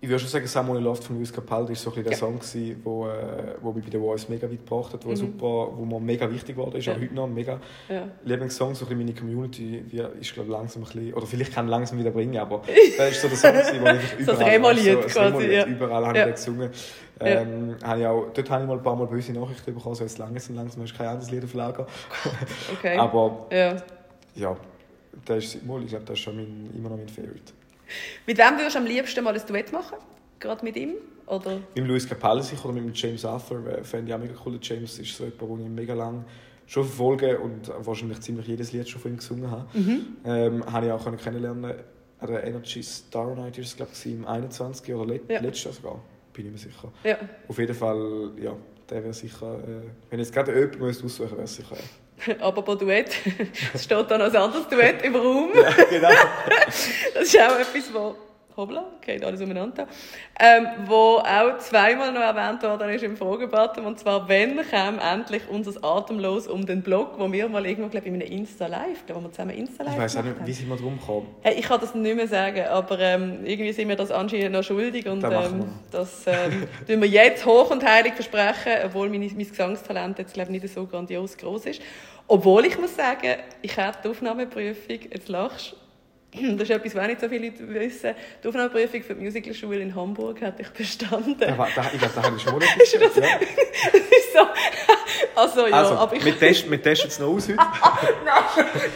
Ich würde schon sagen, Samuel Loft von Luis Capaldi war so ein bisschen der ja. Song, der wo, äh, wo mich bei The Voice mega weit gebracht hat, wo, mhm. super, wo mir mega wichtig geworden ist, ja. auch heute noch ein mega ja. Lieblingssong, so ein meine Community wie, ist glaube langsam ein bisschen, oder vielleicht kann ich langsam wieder bringen, aber das ist so der Song, wo ich überall, so remoliert so, quasi, ja. überall habe ich gesungen. Ähm, habe ich auch, dort habe ich mal ein paar Mal böse Nachrichten bekommen, so jetzt langsam, langsam hast du kein anderes Lied auf Lager. okay. aber ja, ja das ist, ich glaube, das ist schon mein, immer noch mein Favorite. Mit wem würdest du am liebsten mal ein Duett machen? Gerade mit ihm? Oder? Mit Luis Capaldi sicher oder mit James Arthur. Fände ich auch mega cool. James ist so jemand, den ich mega lange schon verfolge und wahrscheinlich ziemlich jedes Lied schon von ihm gesungen habe. Mhm. Ähm, habe ich auch kennenlernen an der Energy Star Night, ist es, glaube ich, im 21. oder let ja. letztes Jahr sogar. Bin ich mir sicher. Ja. Auf jeden Fall, ja, der wäre sicher, äh, wenn ich jetzt gerade jemanden aussuchen müsste, wäre es sicher Aber bei Duett, es steht da noch ein anderes Duett im Raum. Ja, genau. das ist auch etwas, was hoppla, geht alles umeinander, ähm, wo auch zweimal noch erwähnt worden ist im Fragebutton, und zwar, wenn kam endlich unser Atemlos um den Blog, wo wir mal irgendwo, glaube ich, in einem Insta-Live, wo wir zusammen Insta-Live Ich weiß auch nicht, wie sind wir drum gekommen? Hey, ich kann das nicht mehr sagen, aber ähm, irgendwie sind wir das anscheinend noch schuldig und ähm, das ähm, tun wir jetzt hoch und heilig versprechen, obwohl mein, mein Gesangstalent jetzt, glaube ich, nicht so grandios groß ist. Obwohl ich muss sagen, ich habe die Aufnahmeprüfung, jetzt lachst das ist etwas, was nicht so viele Leute wissen. Die Aufnahmeprüfung für die Musicalschule in Hamburg hatte ich bestanden. Da, da, ich glaube, da habe ich schon mal ist das, ja. das ist so. Also, ja, also, aber ich... Wir testen, wir testen es noch aus heute. nein,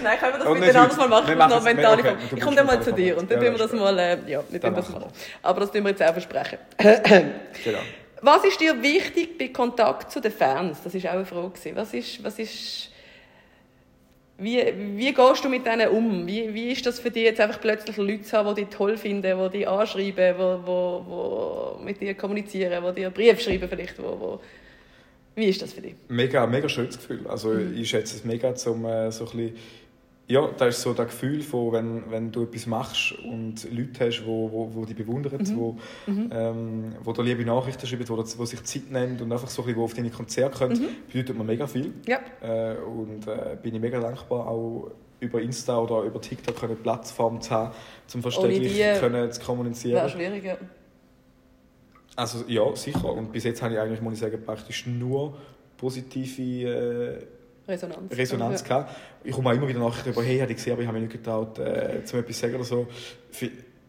nein, können wir das mit anderes Mal machen? Wir noch mentale okay, Ich komme dann mal zu dir und dann ja, tun wir das mal... Äh, ja, nicht das mal. Aber das tun wir jetzt auch versprechen. genau. Was ist dir wichtig bei Kontakt zu den Fans? Das war auch eine Frage. Was ist... Was ist wie, wie gehst du mit denen um? Wie, wie ist das für dich, jetzt einfach plötzlich Leute zu haben, die dich toll finden, die dich anschreiben, die, die, die mit dir kommunizieren, die dir Briefe schreiben vielleicht? Wo, wo. Wie ist das für dich? Mega, mega schönes Gefühl. Also mhm. ich schätze es mega, um äh, so ein bisschen ja, das ist so das Gefühl, von, wenn, wenn du etwas machst und Leute hast, die wo, wo, wo dich bewundern, mhm. wo, mhm. ähm, wo dir liebe Nachrichten schreiben, wo, wo sich Zeit nehmen und einfach so ein bisschen, auf deine Konzerte kommen, mhm. bedeutet mir mega viel. Ja. Äh, und äh, bin ich mega dankbar, auch über Insta oder über TikTok eine Plattform zu haben, um verständlich können zu kommunizieren. Wäre schwierig, ja. Also ja, sicher. Und bis jetzt habe ich eigentlich, muss ich sagen, praktisch nur positive... Äh, Resonanz. Resonanz ja. Ich komme auch immer wieder nachher über, hey, habe ich gesehen, aber ich habe mich nicht getraut, äh, zu etwas sagen oder so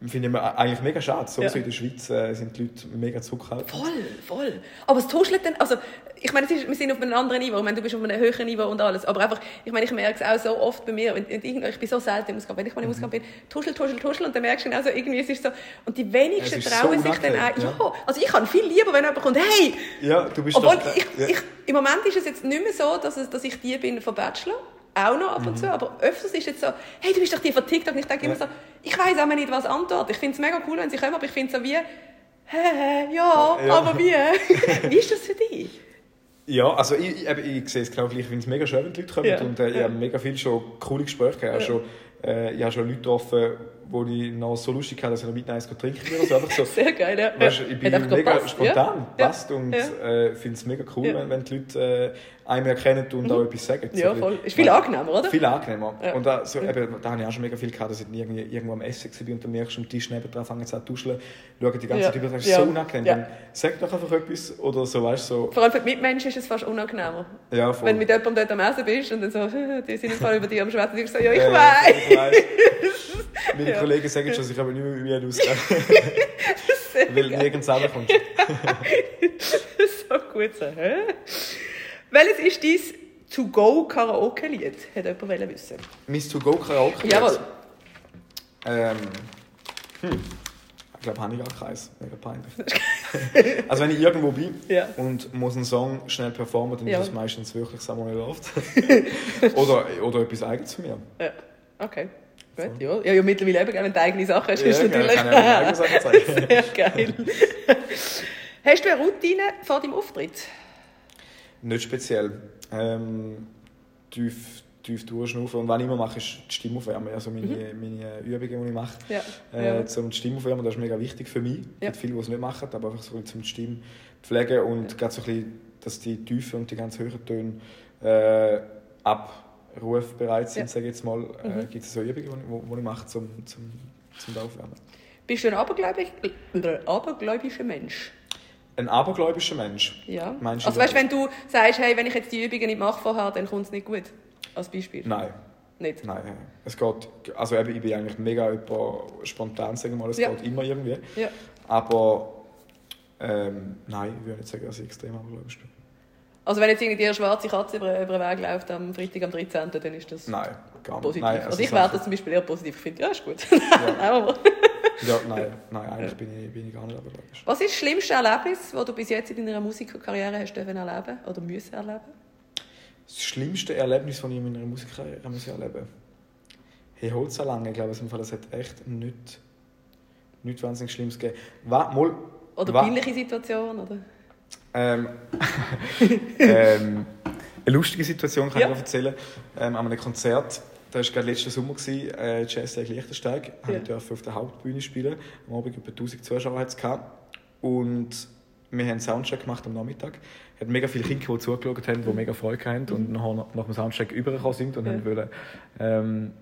finde ich eigentlich mega schade. So, ja. in der Schweiz äh, sind die Leute mega zurückhaltend. Voll, voll. Aber es tuschelt dann, also ich meine, ist, wir sind auf einem anderen Niveau, ich meine, du bist auf einem höheren Niveau und alles, aber einfach, ich meine, ich merke es auch so oft bei mir, und, ich bin so selten im Ausgang, wenn ich mal im Ausgang bin, tuschel, tuschel, tuschel, und dann merkst du genau so, irgendwie es ist so, und die wenigsten trauen so sich dann auch, ja. ja. also ich kann viel lieber, wenn jemand kommt, hey! Ja, du bist Obwohl, doch, ich, ja. ich, im Moment ist es jetzt nicht mehr so, dass, es, dass ich die bin von Bachelor, auch noch ab und mhm. zu, aber öfters ist es so, hey, du bist doch die von TikTok. Und ich denke ja. immer so, ich weiß auch nicht, was antworten. Ich finde es mega cool, wenn sie kommen, aber ich finde es so wie, hä, hä, ja, ja, aber wie? wie ist das für dich? Ja, also ich, ich, ich sehe es genau gleich. Ich finde es mega schön, wenn die Leute kommen. Ja. Und äh, ich habe mega viel schon coole Gespräche gehabt. Ja. Schon, äh, ich habe schon Leute getroffen, wo ich noch so lustig hatte, dass ich noch mit eins trinken würde. Also so, Sehr geil, ja. Weißt, ich bin mega passt. spontan, ja. passt und äh, finde es mega cool, wenn, wenn die Leute... Äh, einem erkennen und mhm. auch etwas sagen. Ja, voll. Ist viel angenehmer, oder? Viel angenehmer. Ja. Und da, so, eben, da habe ich auch schon mega viel gehabt, dass ich irgendwie, irgendwo am Essen war und dann merkst am Tisch nebenan fangen sie an zu tuscheln, schauen die ganze ja. Zeit über, das ist ja. so unangenehm. Ja. Dann sag doch einfach etwas oder so, weißt so. Vor allem für die Mitmenschen ist es fast unangenehmer. Ja, voll. Wenn du mit jemandem dort am Essen bist und dann so, die sind im über dich am Schwätzen, und ich so, ja, ich ja, weiß. Meine ja. Kollegen sagen schon, ich habe nicht mehr mit mir ausgehen. Weil nirgends zusammenkommt. so gut so, hä? Welches ist dein To-Go-Karaoke-Lied? Hätte jemand wissen Mein To-Go-Karaoke-Lied? Jawohl. Ähm, hm. Ich glaube, habe ich gar keins. Mega peinlich. also wenn ich irgendwo bin ja. und muss einen Song schnell performen, dann ja. ist es meistens wirklich Samuel Loft. oder, oder etwas eigenes von mir. Ja, okay. Gut, ja. Ja, ja, mittlerweile eben, wenn du eigene Sachen hast, ja, ist natürlich... Ja, kann ich eigene Sachen zeigen. Sehr geil. hast du eine Routine vor deinem Auftritt? Nicht speziell. Ähm, tief, tief durchschnaufen. Und was ich immer mache, ist die Stimmaufwärme. Also meine, mhm. meine Übungen, die ich mache. Ja. Äh, ja. Zum Stimmaufwärmen, das ist mega wichtig für mich. Es gibt viele, die es nicht machen, aber einfach so zum Stimm pflegen und ja. gerade so ein bisschen, dass die Tiefe und die ganz hohen Töne äh, abrufbereit sind, ja. sage jetzt mal. Äh, mhm. Gibt es so Übungen, die ich mache zum, zum, zum Aufwärmen. Bist du ein abergläubig, äh, abergläubischer Mensch? Ein abergläubischer Mensch? Ja. Meinst du also weißt, wenn du sagst, hey, wenn ich jetzt die Übungen nicht mache vorher, dann kommt es nicht gut. Als Beispiel. Nein. Nicht? Nein, nein. es geht, also eben, ich bin eigentlich mega jemand spontan, sagen wir mal, es Ja. geht immer irgendwie. Ja. Aber ähm, nein, ich würde nicht sagen, dass ich extrem abergläubisch bin. Also wenn jetzt irgendwie eine schwarze Katze über, über den Weg läuft am Freitag am 13., dann ist das Nein, gar nicht. positiv. Nein, also ich werte Sachen- das zum Beispiel eher positiv. Ich finde, ja, ist gut. Ja, ja, nein, nein, eigentlich bin, ich, bin ich gar nicht abergläubisch. Was ist das schlimmste Erlebnis, das du bis jetzt in deiner Musikerkarriere hast dürfen erleben oder müssen erleben? Das schlimmste Erlebnis, das ich in meiner Musikkarriere muss erleben Hey, Holz so lange, ich glaube, im Fall, das hat echt nicht, nicht wahnsinnig Schlimmes gegeben. Wa, mal, Oder peinliche Situation? Oder? Ähm, ähm, eine lustige Situation kann Ja. ich erzählen. Ähm, an einem Konzert, das war gerade letzten Sommer, gewesen, äh, Jazz Tag Liechtensteig. Ja. Ich durfte auf der Hauptbühne spielen. Am Abend über 1000 Zuschauer hat's gehabt. Und wir haben einen Soundcheck gemacht am Nachmittag. Es hat mega viele Kinder, die zugeschaut haben, die mega Freude hatten und nachher, nach dem Soundcheck übergekommen sind und Mhm. Ja. haben wollen, ähm,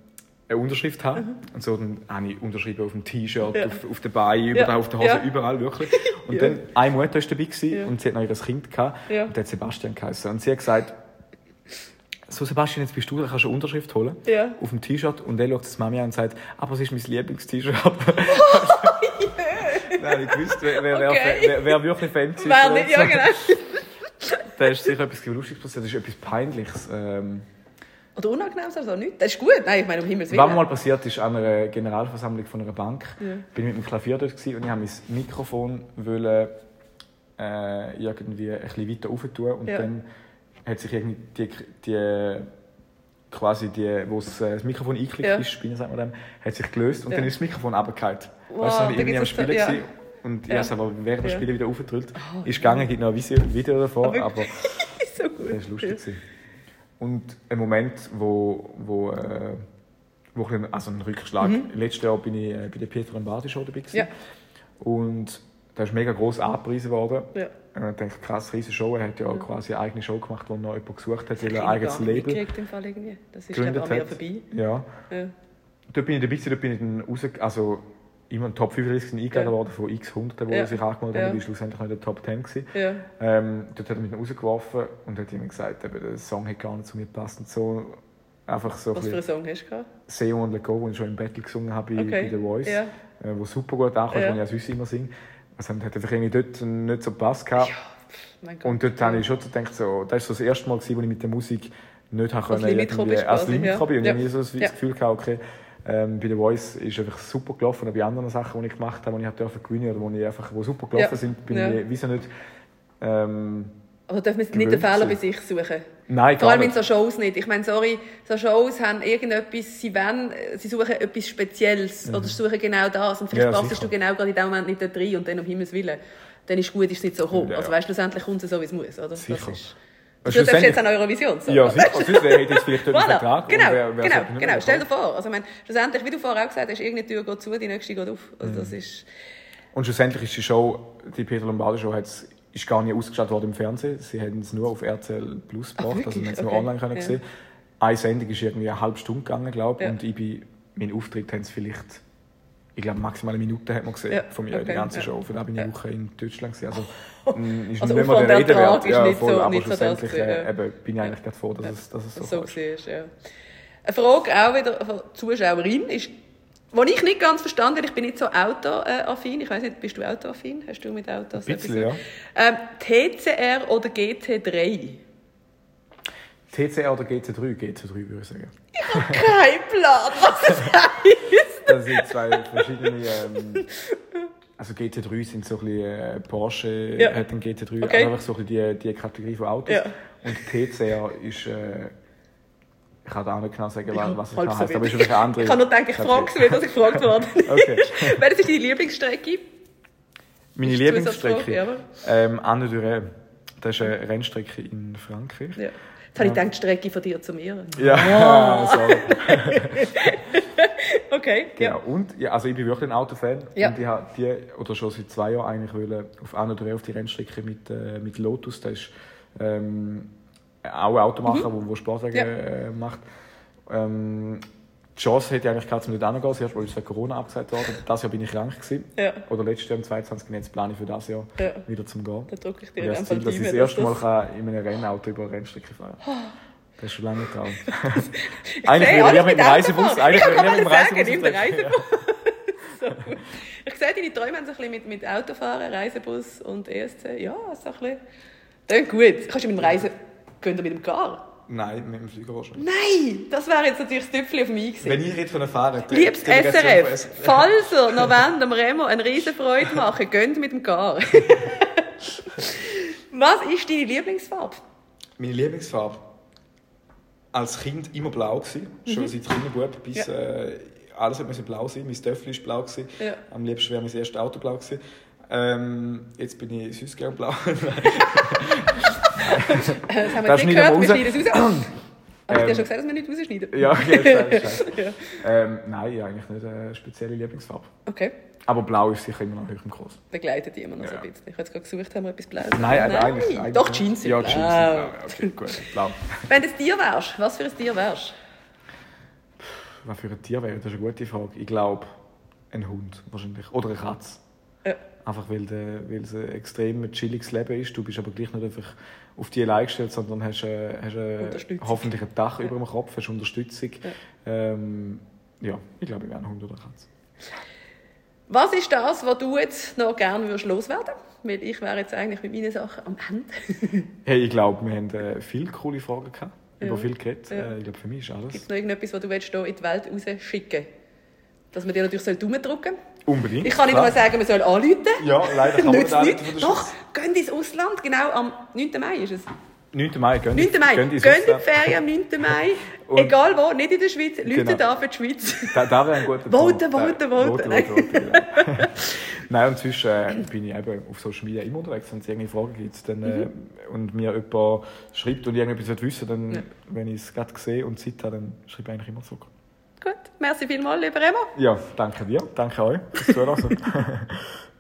eine Unterschrift haben. Und so dann habe ich unterschrieben auf dem T-Shirt, Ja. auf, auf den Beinen, Ja. auf der Hose, Ja. überall wirklich. Und dann eine Mutter war dabei gewesen, und sie hat noch ihr Kind gehabt. Und der hat Sebastian geheißen. Und sie hat gesagt, so Sebastian, jetzt bist du, da kannst du eine Unterschrift holen. Ja. Auf dem T-Shirt. Und dann schaut das Mami an und sagt, aber es ist mein Lieblings-T-Shirt. Nein, ich wusste, wer, wer, Okay. wer, wer wirklich Fan ist. Wer nicht, ja genau. Da ist sicher etwas Lustiges passiert, das ist etwas Peinliches. Ähm, Oder unangenehm oder so, nicht? Das ist gut. Nein, ich meine, um Himmels Willen. was mal passiert ist an einer Generalversammlung von einer Bank, Ja. bin ich mit dem Klavier dort gewesen und ich habe mein Mikrofon wollen, äh, irgendwie ein bisschen weiter rauf tun und Ja. dann hat sich irgendwie die, die quasi die, wo das, äh, das Mikrofon eingeklickt Ja. ist, Spinne sagt man dem, hat sich gelöst und Ja. dann ist das Mikrofon runtergefallen. Wow, weißt du, ich gibt's am Spielen ja. und ich Ja. habe es aber während des. Spielen wieder aufgedrückt. ist gegangen, gibt noch ein Video, davon, wirklich? aber so gut. das war lustig. Und ein Moment, wo, wo, äh, wo ein, also ein Rückschlag. Letztes Jahr bin ich äh, bei der Pietro Lombardi Show dabei. gewesen. Mhm. Ja. Und da ist mega gross angepriesen worden. Ja. Und ich denke, krass, riesige Show. Er hat ja, Ja. quasi eine eigene Show gemacht, wo noch jemand gesucht hat, weil er ein eigenes Label mitgekriegt im Fall irgendwie. Das ist gegründet an hat. mir vorbei. Ja. Ja. Dort bin ich dabei, dort bin ich dann raus, also immer in den Top 35 eingeladen Ja. worden von x Hunderten, die Ja. sich angemeldet Ja. haben. Ich war schlussendlich noch in der Top 10. Gewesen. Ja. Ähm, dort hat er mich rausgeworfen und hat ihm gesagt, eben, der Song hat gar nicht zu mir gepasst und so. Einfach so Was ein für einen Song hast du gehabt? «Seo und Let Go», den ich schon im Battle gesungen habe bei, Okay. bei The Voice, Ja. äh, wo super gut ankommt, Ja. ja. ich auch sonst immer singe. Also hat einfach irgendwie dort nicht so gepasst gehabt. Gott. Und dort habe ich schon so gedacht, so, das war so das erste Mal, gewesen, wo ich mit der Musik nicht habe können, als Limit ja. Ja. ich habe nie so das Ja. Gefühl gehabt, okay, ähm, bei The Voice ist einfach super gelaufen. Und bei anderen Sachen, die ich gemacht habe, die ich halt dürfen gewinnen oder ich einfach, wo super gelaufen Ja. sind, bin Ja. ich wieso nicht... Ähm, Aber dürfen wir nicht den Fehler bei sich suchen? nein, Vor allem in so Shows nicht. Ich meine, sorry, so Shows haben irgendetwas, sie wollen, sie suchen etwas Spezielles oder sie suchen genau das und vielleicht Mhm. Ja, passest sicher. du genau gerade in dem Moment nicht da rein und dann um Himmels Willen. Dann ist gut, ist es nicht so gekommen. Ja, Also weißt du, schlussendlich kommt es so, wie es muss, oder? Sicher. Das du darfst jetzt an Eurovision so. Ja, sicher. Sonst wäre hätte jetzt vielleicht Voilà, Vertrag. genau, wer- wer genau, nicht genau. Stell dir vor, also ich meine, schlussendlich, wie du vorher auch gesagt hast, irgendeine Tür geht zu, die nächste geht auf. Also Mhm. das ist, Und schlussendlich ist die Show, die Peter Lombardi Show, hat's, ist gar nicht ausgestrahlt worden im Fernsehen. Sie haben es nur auf RTL Plus Ach, gebracht, also man hat es nur Okay. online können Ja. sehen. Eine Sendung ist irgendwie eine halbe Stunde gegangen, glaube ich. Ja. Und ich bin, mein Auftritt haben sie vielleicht, ich glaube, maximal eine Minute hat man gesehen Ja, von mir okay, der ganzen ja. Show. Von da bin ich Ja. eine Woche in Deutschland. Gewesen. Also, mm, ist Also nicht mehr der Rede wert. ist nicht voll, so- aber nicht so das schlussendlich ja. äh, eben, bin ich eigentlich gerade froh, dass, es, dass es so, so ist. Ja. Eine Frage auch wieder von Zuschauerin ist, die ich nicht ganz verstanden habe, ich bin nicht so autoaffin, ich weiß nicht, bist du autoaffin? Hast du mit Autos Ein bisschen, etwas- ja. Ähm, TCR oder GT3? TCR oder GT3? GT3 würde ich sagen. Kein Plan, was das heisst. Das sind zwei verschiedene. Ähm, also GT3 sind so ein bisschen äh, Porsche Ja. hat einen GT3, Okay. einfach so ein bisschen die, die Kategorie von Autos. Ja. Und TCR ist. Äh, ich kann da auch nicht genau sagen, was, was es halb genau so heißt, aber es ist eine andere. Ich kann nur denken, ich frage es dass ich gefragt worden Okay. Welche ist deine Lieblingsstrecke? Meine Ist Lieblingsstrecke. Ähm, Anne du Ré. Das ist eine Rennstrecke in Frankreich. Ja. Jetzt habe ich gedacht, die Strecke von dir zu mir. Ja, sorry. Okay, Genau. ja. Und ja, also ich bin wirklich ein Autofan. Ja. Und ich habe die, oder schon seit zwei Jahren eigentlich wollen, auf Anne du Ré auf die Rennstrecke mit, äh, mit Lotus. Das ist ähm, auch ein Automacher, wo, wo Sportwagen Mhm. Ja. äh, macht. Ähm, die Chance hätte ich eigentlich gehabt, um nicht hinzugehen. Das erste Mal ist wegen Corona abgesagt worden. Das Jahr bin ich krank gewesen. Ja. Oder letztes Jahr, im 22. Und jetzt plane ich für das Jahr Ja. wieder zum Gehen. Dann drücke ich dir das dem Ziel, dass ich das erste Mal kann in einem Rennauto über eine Rennstrecke fahren Das ist schon lange das- Eigentlich würde alles ich mit dem Reisebus... Eigentlich Ich kann ich mit sagen, Reisebus... nimm den Reisebus. so. Ich sehe, deine Träume haben so ein bisschen mit, mit Autofahren, Reisebus und ESC. Ja, so ein bisschen. Klingt gut. Kannst du mit dem Reisen... Gehen wir mit dem Car? Nein, mit dem Flieger wahrscheinlich. Nein! Das wäre jetzt natürlich das Tüpfchen auf mich gewesen. Wenn ich rede von Fahren... die Liebes von SRF, falls ihr noch wollt, dem Remo eine riesen Freude machen, geht mit dem Car. Was ist deine Lieblingsfarbe? Meine Lieblingsfarbe? Als Kind immer blau gewesen. Schon seit Kinderbub bis... Mhm. Ja. Äh, alles hat müssen blau sein. Mein Töffel war blau. Gewesen. Ja. Am liebsten wäre mein erstes Auto blau gewesen. Ähm, jetzt bin ich süß gern blau. Das haben wir Das jetzt nicht gehört, wir schneiden es raus. Habe ich dir Ähm, schon gesagt, dass wir nicht rausschneiden? ja, okay, scheiße. Ja. ähm, Nein, eigentlich nicht eine spezielle Lieblingsfarbe. Okay, Aber blau ist sicher immer noch hoch im Kurs. begleitet die immer noch so Ja. ein bisschen. Ich habe jetzt gerade gesucht, haben wir etwas Blaues? Nein, aber eigentlich, eigentlich Doch. Jeans sind Ja, blau. Jeans sind blau. Ja, okay, gut. Blau. Wenn du ein Tier wärst, was für ein Tier wärst Was für ein Tier wäre, das ist eine gute Frage. Ich glaube, ein Hund wahrscheinlich. Oder eine Katze. Ja. Einfach weil, der, weil es ein extrem chilliges Leben ist. Du bist aber gleich nicht einfach auf die allein gestellt, sondern hast, äh, hast äh, hoffentlich ein Dach Ja. über dem Kopf, hast Unterstützung. Ja. Ähm, ja, ich glaube, ich wäre ein Hund oder eine Katze. Was ist das, was du jetzt noch gerne würdest loswerden Weil ich wäre jetzt eigentlich mit meinen Sachen am Ende. Hey, ich glaube, wir haben äh, viele coole Fragen gehabt. Ja. Über viel geredet. Ja. Äh, ich glaube, für mich ist alles. Gibt es noch irgendetwas, was du willst, hier in die Welt rausschicken Dass man dir natürlich soll Daumen drücken? Unbedingt. Ich kann nicht klar. nur sagen, man soll anrufen. Ja, leider kann man der Doch, geht ins Ausland, genau am 9. Mai ist es. 9. Mai, gehen 9. Mai, gehen die. Ferien am 9. Mai. Und- Egal wo, nicht in der Schweiz, Leute Genau. da für die Schweiz. Da, da wäre ein guter Voten, Punkt. voten, Äh, voten. voten, voten. Nein, und sonst äh, bin ich eben auf Social Media immer unterwegs. Wenn es irgendwelche Fragen gibt dann, äh, und mir jemand schreibt und irgendetwas wissen dann, Mhm. Ja. wenn ich es gerade sehe und Zeit habe, dann schreibe ich eigentlich immer zurück. Gut, merci vielmals, lieber Remo. Ja, danke dir, danke euch fürs Zuhören.